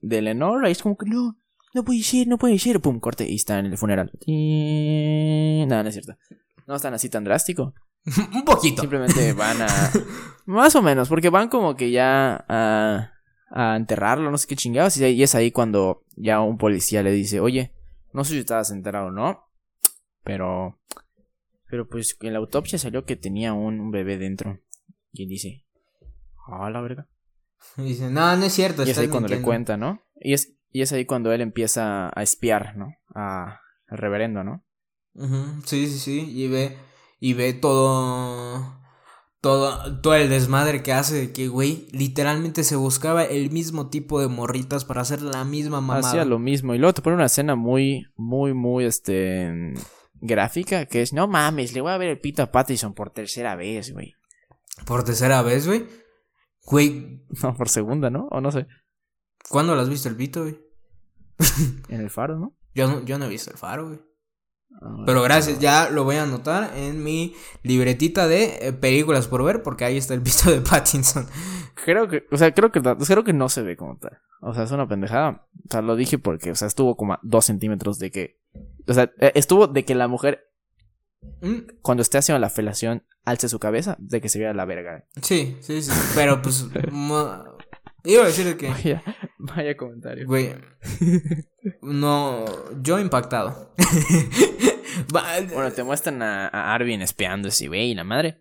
De Lenore. Y es como que no, no puede ser, no puede ser. Pum, corte. Y está en el funeral. Nada, no es cierto. No están así tan drástico. <laughs> Un poquito. Simplemente van a. <laughs> más o menos, porque van como que ya a. a enterrarlo, no sé qué chingados. Y es ahí cuando ya un policía le dice: Oye, no sé si estabas enterado o no. Pero. Pero pues en la autopsia salió que tenía un, bebé dentro. Y él dice: Ah, la verga. Y dice: No, no es cierto. Y es ahí cuando le cuenta, ¿no? Y es, y es ahí cuando él empieza a espiar, ¿no? A, al reverendo, ¿no? Sí, sí, sí. Y ve y ve todo, todo, todo el desmadre que hace de que, güey, literalmente se buscaba el mismo tipo de morritas para hacer la misma mamada. Hacía lo mismo. Y luego te pone una escena muy, muy, muy, este, gráfica, que es, no mames, le voy a ver el pito a Pattison por tercera vez, güey. ¿Por tercera vez, güey? Güey. <laughs> No, por segunda, ¿no? O no sé. ¿Cuándo lo has visto el pito, güey? <laughs> en el faro, ¿no? Yo no, yo no he visto el faro, güey. Pero gracias, ya lo voy a anotar en mi libretita de eh, películas por ver, porque ahí está el visto de <laughs> Pattinson. Creo que, o sea, creo que, creo que no se ve como tal. O sea, es una pendejada. O sea, lo dije porque, o sea, estuvo como a dos centímetros de que. O sea, eh, estuvo de que la mujer, mm. cuando esté haciendo la felación, alce su cabeza, de que se viera la verga. Sí, sí, sí. Pero pues. <laughs> Iba a decir que. Vaya, vaya comentario. Güey. No. Yo impactado. <laughs> bueno, te muestran a, Arvin espiando ese güey y la madre.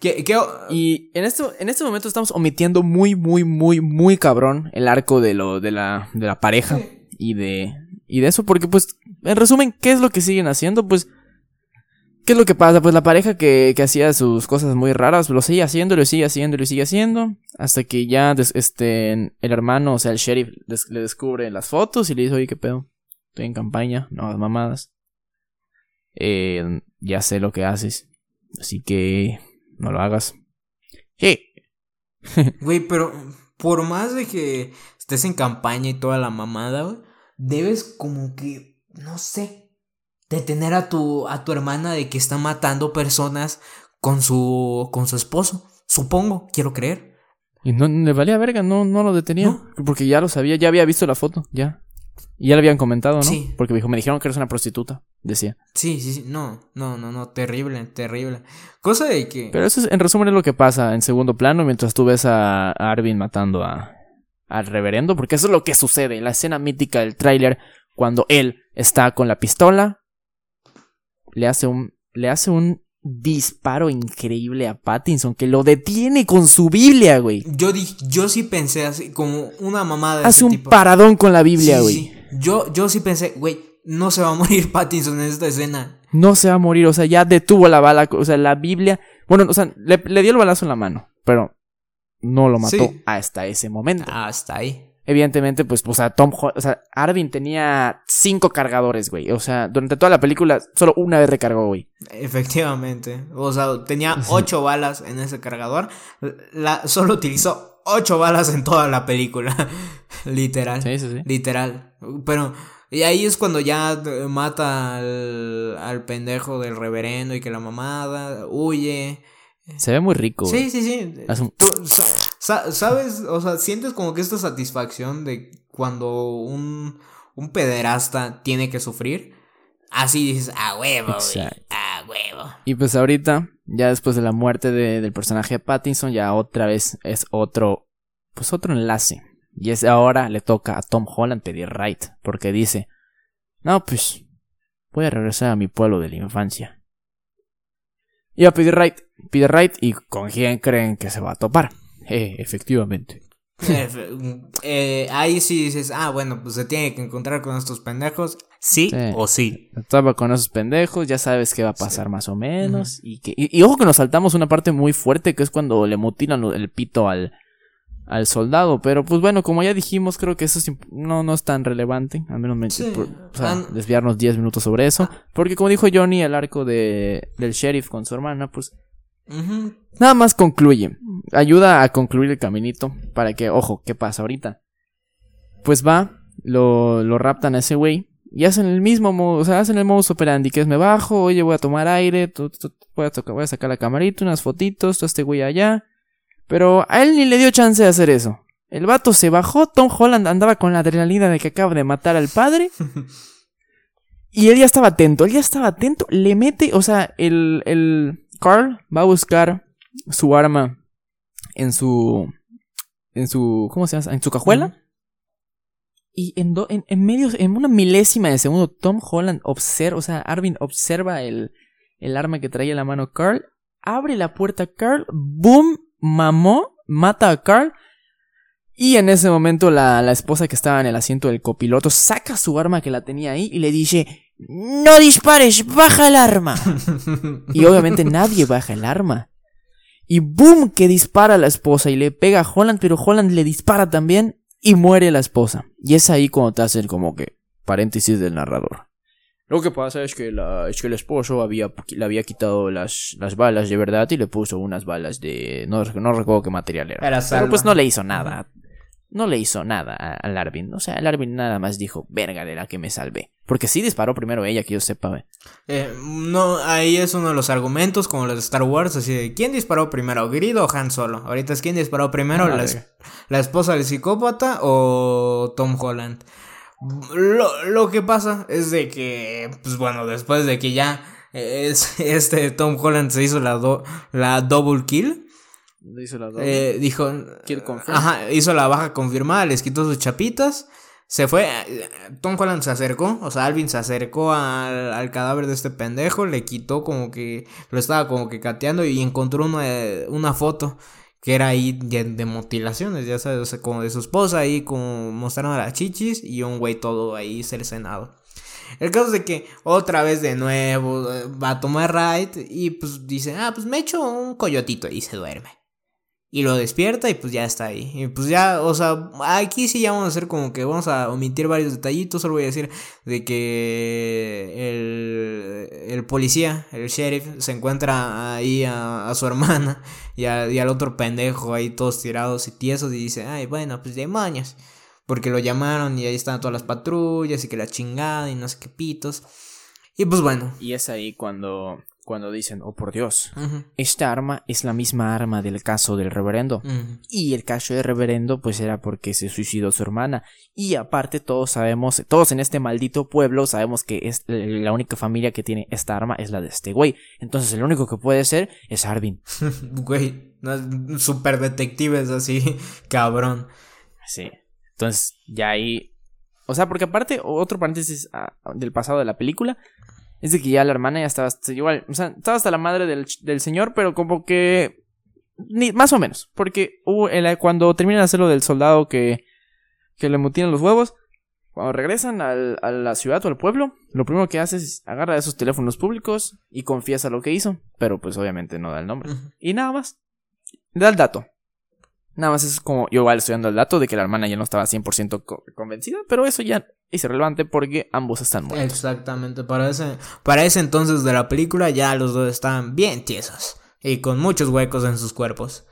¿Qué, qué... Y en, esto, en este momento estamos omitiendo muy, muy, muy, muy cabrón el arco de lo, de la, de la pareja y de, y de eso, porque pues, en resumen, ¿qué es lo que siguen haciendo? Pues ¿Qué es lo que pasa? Pues la pareja que, que hacía sus cosas muy raras, lo sigue haciendo, lo sigue haciendo, lo sigue haciendo, hasta que ya este, el hermano, o sea, el sheriff, le descubre las fotos y le dice, oye, ¿qué pedo? Estoy en campaña, no mamadas. Eh, ya sé lo que haces, así que no lo hagas. Sí. <laughs> Güey, pero por más de que estés en campaña y toda la mamada, debes como que, no sé, detener a tu, a tu hermana de que está matando personas con su, con su esposo. Supongo, quiero creer. Y no le valía verga, no, no lo detenía. Porque ya lo sabía, ya había visto la foto, ya. Y ya le habían comentado, ¿no? Sí. Porque me, dijo, me dijeron que eres una prostituta, decía. Sí, sí, sí. No, no, no, no. Terrible, terrible. Cosa de que. Pero eso es, en resumen es lo que pasa en segundo plano mientras tú ves a, Arvin matando a, al reverendo. Porque eso es lo que sucede. La escena mítica del tráiler cuando él está con la pistola le hace un, le hace un disparo increíble a Pattinson que lo detiene con su Biblia, güey. Yo yo sí pensé así como una mamada. Hace un paradón con la Biblia, güey. Yo, yo sí pensé, güey, no se va a morir <laughs> Pattinson en esta escena. No se va a morir, o sea, ya detuvo la bala, o sea, la Biblia. Bueno, o sea, le, dio el balazo en la mano, pero no lo mató hasta ese momento. Hasta ahí. Evidentemente, pues, o sea, Tom o sea, Arvin tenía cinco cargadores, güey. O sea, durante toda la película, solo una vez recargó, güey. Efectivamente. O sea, tenía ocho balas en ese cargador. La, solo utilizó ocho balas en toda la película. <laughs> Literal. Sí, sí, sí. Literal. Pero, y ahí es cuando ya mata al, al pendejo del reverendo y que la mamada huye. Se ve muy rico. Sí, sí, sí. ¿Sabes? O sea, sientes como que esta satisfacción de cuando un, un pederasta tiene que sufrir. Así dices, a huevo, a huevo. Y pues ahorita, ya después de la muerte del personaje de Pattinson, ya otra vez es otro, pues otro enlace. Y es ahora le toca a Tom Holland pedir right, porque dice, no, pues voy a regresar a mi pueblo de la infancia. Y a pedir right, pide right y con quién creen que se va a topar. Eh, efectivamente. Eh, ahí sí dices, ah, bueno, pues se tiene que encontrar con estos pendejos. Sí, o sí. Estaba con esos pendejos, ya sabes qué va a pasar más o menos. y, que, y, ojo que nos saltamos una parte muy fuerte que es cuando le mutilan el pito al, al soldado. Pero pues bueno, como ya dijimos, creo que eso no, no es tan relevante. Al menos me, desviarnos 10 minutos sobre eso. Porque como dijo Johnny, el arco de, del sheriff con su hermana, pues nada más concluye. Ayuda a concluir el caminito para que, ojo, ¿qué pasa ahorita? Pues va, lo, lo raptan a ese güey. Y hacen el mismo modo, o sea, hacen el modus operandi, que es me bajo, oye, voy a tomar aire, voy, a tocar, voy a sacar la camarita, unas fotitos, todo este güey allá. Pero a él ni le dio chance de hacer eso. El vato se bajó, Tom Holland andaba con la adrenalina de que acaba de matar al padre. <laughs> y él ya estaba atento, él ya estaba atento, le mete, o sea, el, el Carl va a buscar su arma en su, en su, ¿cómo se llama? En su cajuela. Y en, en, en, medio, en una milésima de segundo, Tom Holland observa, o sea, Arvin observa el, el arma que traía en la mano Carl, abre la puerta Carl, boom, mamó, mata a Carl. Y en ese momento la, la, esposa que estaba en el asiento del copiloto saca su arma que la tenía ahí y le dice, no dispares, baja el arma. y obviamente <laughs> nadie baja el arma. Y boom, que dispara a la esposa y le pega a Holland, pero Holland le dispara también y muere la esposa. Y es ahí cuando te hacen como que paréntesis del narrador. Lo que pasa es que, la, es que el esposo había, le había quitado las, las balas de verdad y le puso unas balas de... No, no recuerdo qué material era. era Pero pues no le hizo nada. No le hizo nada al Arvin. O sea, el Arvin nada más dijo, verga de la que me salvé. Porque sí disparó primero ella, que yo sepa. Eh, no, ahí es uno de los argumentos, como los de Star Wars, así de, ¿quién disparó primero, Grido o Han Solo? Ahorita es quién disparó primero, la, la esposa del psicópata o Tom Holland. Lo, lo que pasa es de que, pues bueno, después de que ya es, <laughs> este Tom Holland se hizo la, la double kill. Hizo la. Eh, dijo. Ajá, hizo la baja confirmada, les quitó sus chapitas. Se fue. Tom Holland se acercó. O sea, Alvin se acercó al, al, cadáver de este pendejo. Le quitó como que. Lo estaba como que cateando y encontró una, una foto que era ahí de, mutilaciones, ya sabes, como de su esposa ahí, como mostraron a las chichis y un güey todo ahí cercenado. El caso es que otra vez de nuevo eh, va a tomar ride y pues dice, ah, pues me echo un coyotito y se duerme. Y lo despierta y pues ya está ahí. Y pues ya, o sea, aquí sí ya vamos a hacer como que vamos a omitir varios detallitos. Solo voy a decir de que el, el policía, el sheriff, se encuentra ahí a, su hermana y, y, al otro pendejo ahí todos tirados y tiesos y dice, ay, bueno, pues demonios. Porque lo llamaron y ahí están todas las patrullas y que la chingada y no sé qué pitos. Y pues bueno. Y es ahí cuando cuando dicen, oh por Dios, esta arma es la misma arma del caso del reverendo. Y el caso del reverendo pues era porque se suicidó su hermana. Y aparte todos sabemos, todos en este maldito pueblo sabemos que es la única familia que tiene esta arma es la de este güey. Entonces el único que puede ser es Arvin. <laughs> güey, super detectives así, <laughs> cabrón. Sí. Entonces ya ahí... O sea, porque aparte, otro paréntesis ah, del pasado de la película, es de que ya la hermana ya estaba igual, o sea, estaba hasta la madre del, señor, pero como que ni, más o menos, porque cuando terminan de hacer lo del soldado que, que le mutinan los huevos, cuando regresan al, a la ciudad o al pueblo, lo primero que hace es agarra esos teléfonos públicos y confiesa lo que hizo, pero pues obviamente no da el nombre. Y nada más, da el dato. Nada más es como, yo igual estoy dando el dato de que la hermana ya no estaba 100% convencida, pero eso ya es irrelevante porque ambos están muertos. Exactamente, para ese, para ese entonces de la película ya los dos estaban bien tiesos y con muchos huecos en sus cuerpos.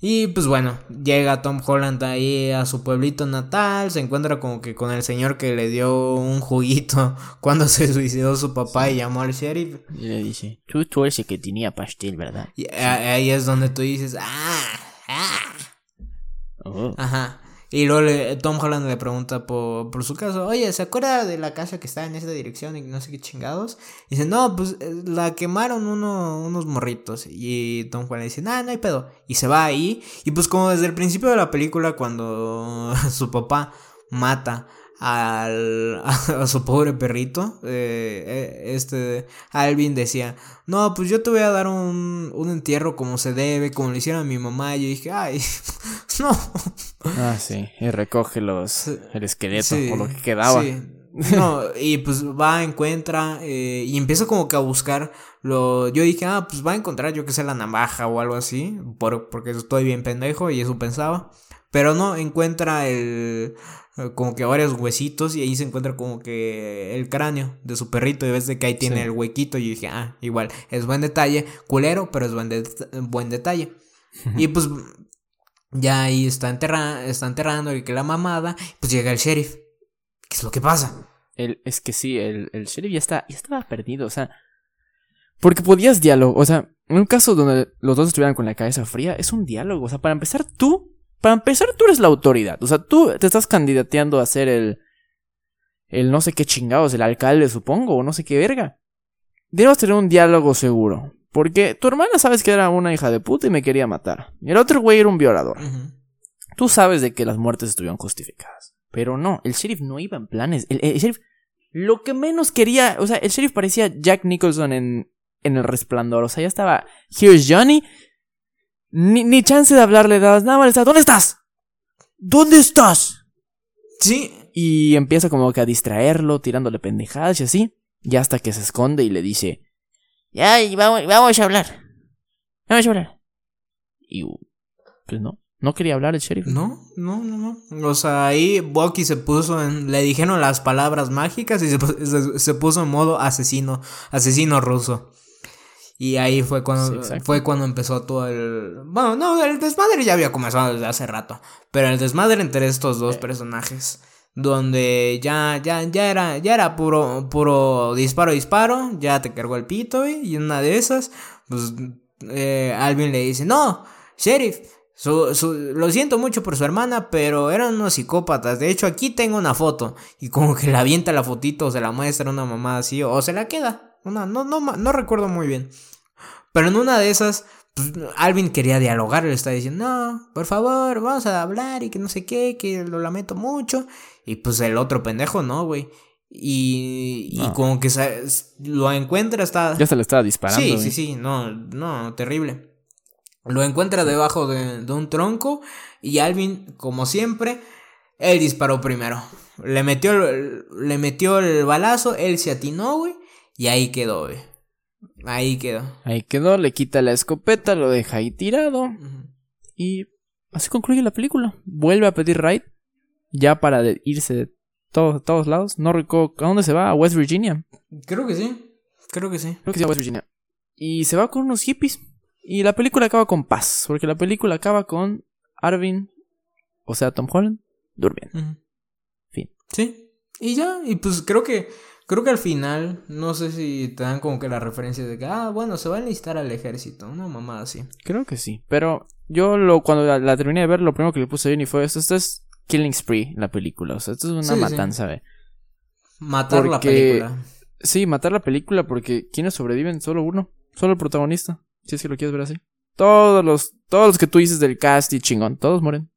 Y pues bueno, llega Tom Holland ahí a su pueblito natal, se encuentra como que con el señor que le dio un juguito <laughs> cuando se suicidó su papá y llamó al sheriff. Y le dice, tú, tú ese que tenía pastel, ¿verdad? Y ahí es donde tú dices, ah, ah. Oh. Ajá. Y luego Tom Holland le pregunta por, por, su caso, oye, ¿se acuerda de la casa que está en esa dirección y no sé qué chingados? Y dice, no, pues eh, la quemaron uno, unos morritos. Y Tom Holland dice, nah, no hay pedo. Y se va ahí. Y pues como desde el principio de la película, cuando <laughs> su papá mata al, <laughs> a, su pobre perrito. Eh, eh, este Alvin decía, no, pues yo te voy a dar un, un entierro como se debe, como le hicieron a mi mamá. Y yo dije, ay, <laughs> no. Ah, sí, y recoge los, el esqueleto o lo que quedaba. Sí. No, y pues va, encuentra eh, y empieza como que a buscar lo... Yo dije, ah, pues va a encontrar yo que sé la navaja o algo así, por, porque estoy bien pendejo y eso pensaba. Pero no, encuentra el... como que varios huesitos y ahí se encuentra como que el cráneo de su perrito y ves de que ahí tiene el huequito y dije, ah, igual, es buen detalle, culero, pero es buen, buen detalle. y pues ya ahí está, enterra está enterrando y que la mamada, pues llega el sheriff. ¿Qué es lo que pasa? El, es que sí, el, el sheriff ya, está, ya estaba perdido, o sea. Porque podías diálogo, o sea, en un caso donde los dos estuvieran con la cabeza fría, es un diálogo. O sea, para empezar, tú, para empezar, tú eres la autoridad. O sea, tú te estás candidateando a ser el. El no sé qué chingados, el alcalde, supongo, o no sé qué verga. Debes tener un diálogo seguro. Porque tu hermana sabes que era una hija de puta y me quería matar. Y el otro güey era un violador. Tú sabes de que las muertes estuvieron justificadas. Pero no, el sheriff no iba en planes. El, sheriff lo que menos quería, o sea, el sheriff parecía Jack Nicholson en, en El Resplandor. O sea, ya estaba, here's Johnny. Ni, ni chance de hablarle das nada más. ¿Dónde estás? ¿Dónde estás? Sí. Y empieza como que a distraerlo, tirándole pendejadas y así. Y hasta que se esconde y le dice, ya, vamos, vamos a hablar. Vamos a hablar. Y pues no. ¿No quería hablar el sheriff? No, no, no, no. O sea, ahí Bucky se puso en. Le dijeron las palabras mágicas y se, puso en modo asesino. Asesino ruso. Y ahí fue cuando. fue cuando empezó todo el. Bueno, no, el desmadre ya había comenzado desde hace rato. Pero el desmadre entre estos dos personajes. Donde ya, ya, ya era, ya era puro, puro disparo, disparo. Ya te cargó el pito, Y una de esas, pues, eh, Alvin le dice, no, sheriff, lo siento mucho por su hermana, pero eran unos psicópatas. De hecho, aquí tengo una foto. Y como que la avienta la fotito, o se la muestra una mamá así, o se la queda. Una, no, no, no recuerdo muy bien. Pero en una de esas, pues, Alvin quería dialogar, le está diciendo, no, por favor, vamos a hablar y que no sé qué, que lo lamento mucho. Y pues el otro pendejo, no, güey. Y, y como que lo encuentra, está... Ya se le estaba disparando. Sí, sí, sí, no, no, terrible. Lo encuentra debajo de, un tronco y Alvin, como siempre, él disparó primero. Le metió, le metió el balazo, él se atinó, güey, y ahí quedó, güey. Ahí quedó. Ahí quedó, le quita la escopeta, lo deja ahí tirado. Y así concluye la película. Vuelve a pedir ride, ya para irse de todos, todos lados. No recuerdo, ¿a dónde se va? ¿A West Virginia? Creo que sí, creo que sí. Creo que sí, a West Virginia. Y se va con unos hippies. Y la película acaba con paz, porque la película acaba con Arvin, o sea, Tom Holland, durmiendo. Fin. Sí. Y ya, y pues creo que creo que al final, no sé si te dan como que la referencia de que, ah, bueno, se va a enlistar al ejército, una mamá así. Creo que sí, pero yo lo cuando la, terminé de ver, lo primero que le puse a Jenny fue esto, esto es Killing Spree, la película, o sea, esto es una matanza, ¿ve? Matar la película. Sí, matar la película porque ¿quiénes sobreviven? Solo uno, solo el protagonista. Si es que lo quieres ver así. Todos los, todos los que tú dices del cast y chingón, todos mueren.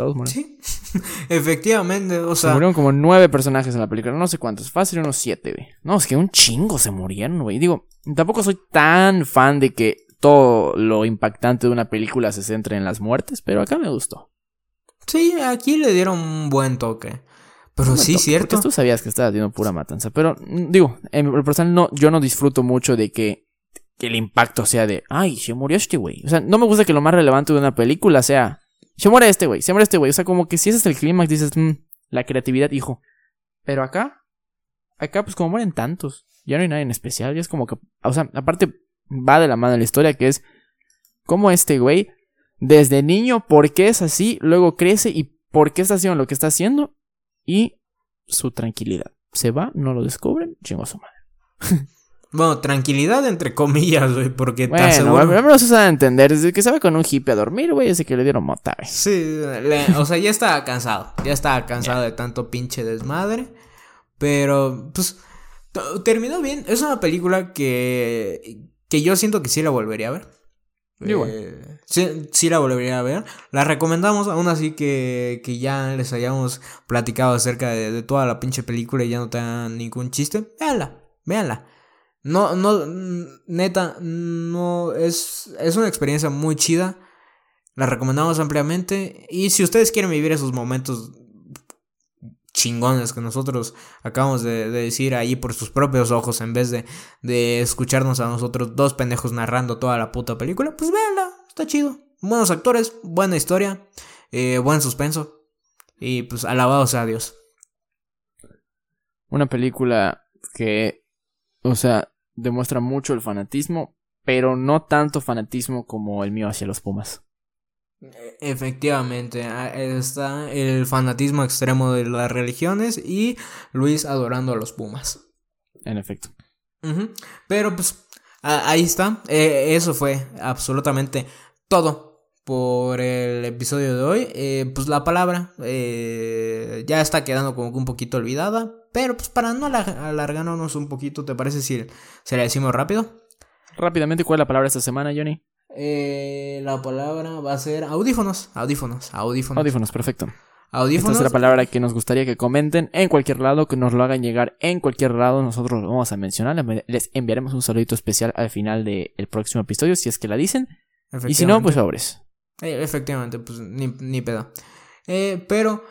Todos. Sí, <laughs> efectivamente, o sea. Se murieron como nueve personajes en la película, no sé cuántos, fácil unos siete, güey. No, es que un chingo se murieron, güey. Digo, tampoco soy tan fan de que todo lo impactante de una película se centre en las muertes, pero acá me gustó. Sí, aquí le dieron un buen toque. Pero sí, cierto. Porque tú sabías que estaba haciendo pura matanza. Pero, mm, digo, en el personal no, yo no disfruto mucho de que que el impacto sea de, ay, se murió este güey. O sea, no me gusta que lo más relevante de una película sea, se muere este güey, se muere este güey. O sea, como que si ese es el clímax, dices, mmm, la creatividad, hijo. Pero acá, acá pues como mueren tantos, ya no hay nadie en especial, ya es como que, o sea, aparte va de la mano la historia que es como este güey, desde niño, por qué es así, luego crece y por qué está haciendo lo que está haciendo y su tranquilidad. Se va, no lo descubren, chingo a su madre. <laughs> Bueno, tranquilidad entre comillas, güey, porque bueno, te aseguro... Bueno, no se a entender, desde que se va con un hippie a dormir, güey, ese que le dieron mota, güey. Sí, o sea, ya estaba cansado, ya estaba cansado de tanto pinche desmadre, pero, pues, terminó bien, es una película que, que yo siento que sí la volvería a ver. Eh, Sí, sí la volvería a ver. La recomendamos, aún así que, que ya les hayamos platicado acerca de, toda la pinche película y ya no te dan ningún chiste. Véanla, véanla. No, no, neta, no, es, es una experiencia muy chida. La recomendamos ampliamente. Y si ustedes quieren vivir esos momentos chingones que nosotros acabamos de, decir ahí por sus propios ojos en vez de, de escucharnos a nosotros dos pendejos narrando toda la puta película, pues véanla, está chido. Buenos actores, buena historia, eh, buen suspenso y pues alabado sea Dios. Una película que, o sea, demuestra mucho el fanatismo, pero no tanto fanatismo como el mío hacia los Pumas. Efectivamente, está el fanatismo extremo de las religiones y Luis adorando a los Pumas. En efecto. Pero pues ahí está. E, eso fue absolutamente todo por el episodio de hoy. Eh, pues la palabra eh, ya está quedando como un poquito olvidada. Pero pues para no alargarnos un poquito, ¿te parece si se la decimos rápido? Rápidamente, ¿cuál es la palabra esta semana, Johnny? Eh, la palabra va a ser audífonos, audífonos, audífonos. Audífonos, perfecto. Audífonos. Esta es la palabra que nos gustaría que comenten en cualquier lado, que nos lo hagan llegar en cualquier lado. Nosotros lo vamos a mencionar. Les enviaremos un saludito especial al final del próximo episodio, si es que la dicen. Y si no, pues sobres. Eh, efectivamente, pues ni, ni pedo. Eh, pero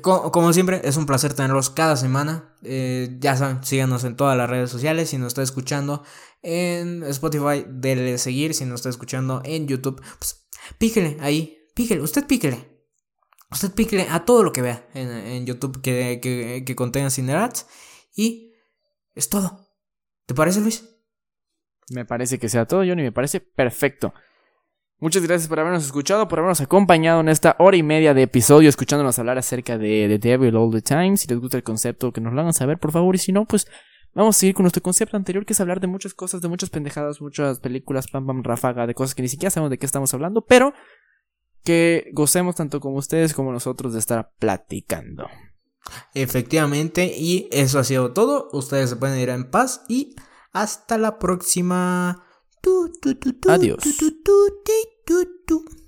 como, siempre, es un placer tenerlos cada semana. Eh, ya saben, síganos en todas las redes sociales. Si nos está escuchando en Spotify, denle seguir. Si nos está escuchando en YouTube, pues píquele ahí. Píquele, usted píquele. Usted píquele a todo lo que vea en, YouTube que, que, que contenga Cinerats. Y es todo. ¿Te parece, Luis? Me parece que sea todo, Johnny. Me parece perfecto. Muchas gracias por habernos escuchado, por habernos acompañado en esta hora y media de episodio, escuchándonos hablar acerca de The Devil All the Time. Si les gusta el concepto, que nos lo hagan saber, por favor. Y si no, pues vamos a seguir con nuestro concepto anterior, que es hablar de muchas cosas, de muchas pendejadas, muchas películas, pam, pam, ráfaga, de cosas que ni siquiera sabemos de qué estamos hablando, pero que gocemos tanto como ustedes como nosotros de estar platicando. Efectivamente, y eso ha sido todo. Ustedes se pueden ir en paz y hasta la próxima. Adiós. Do do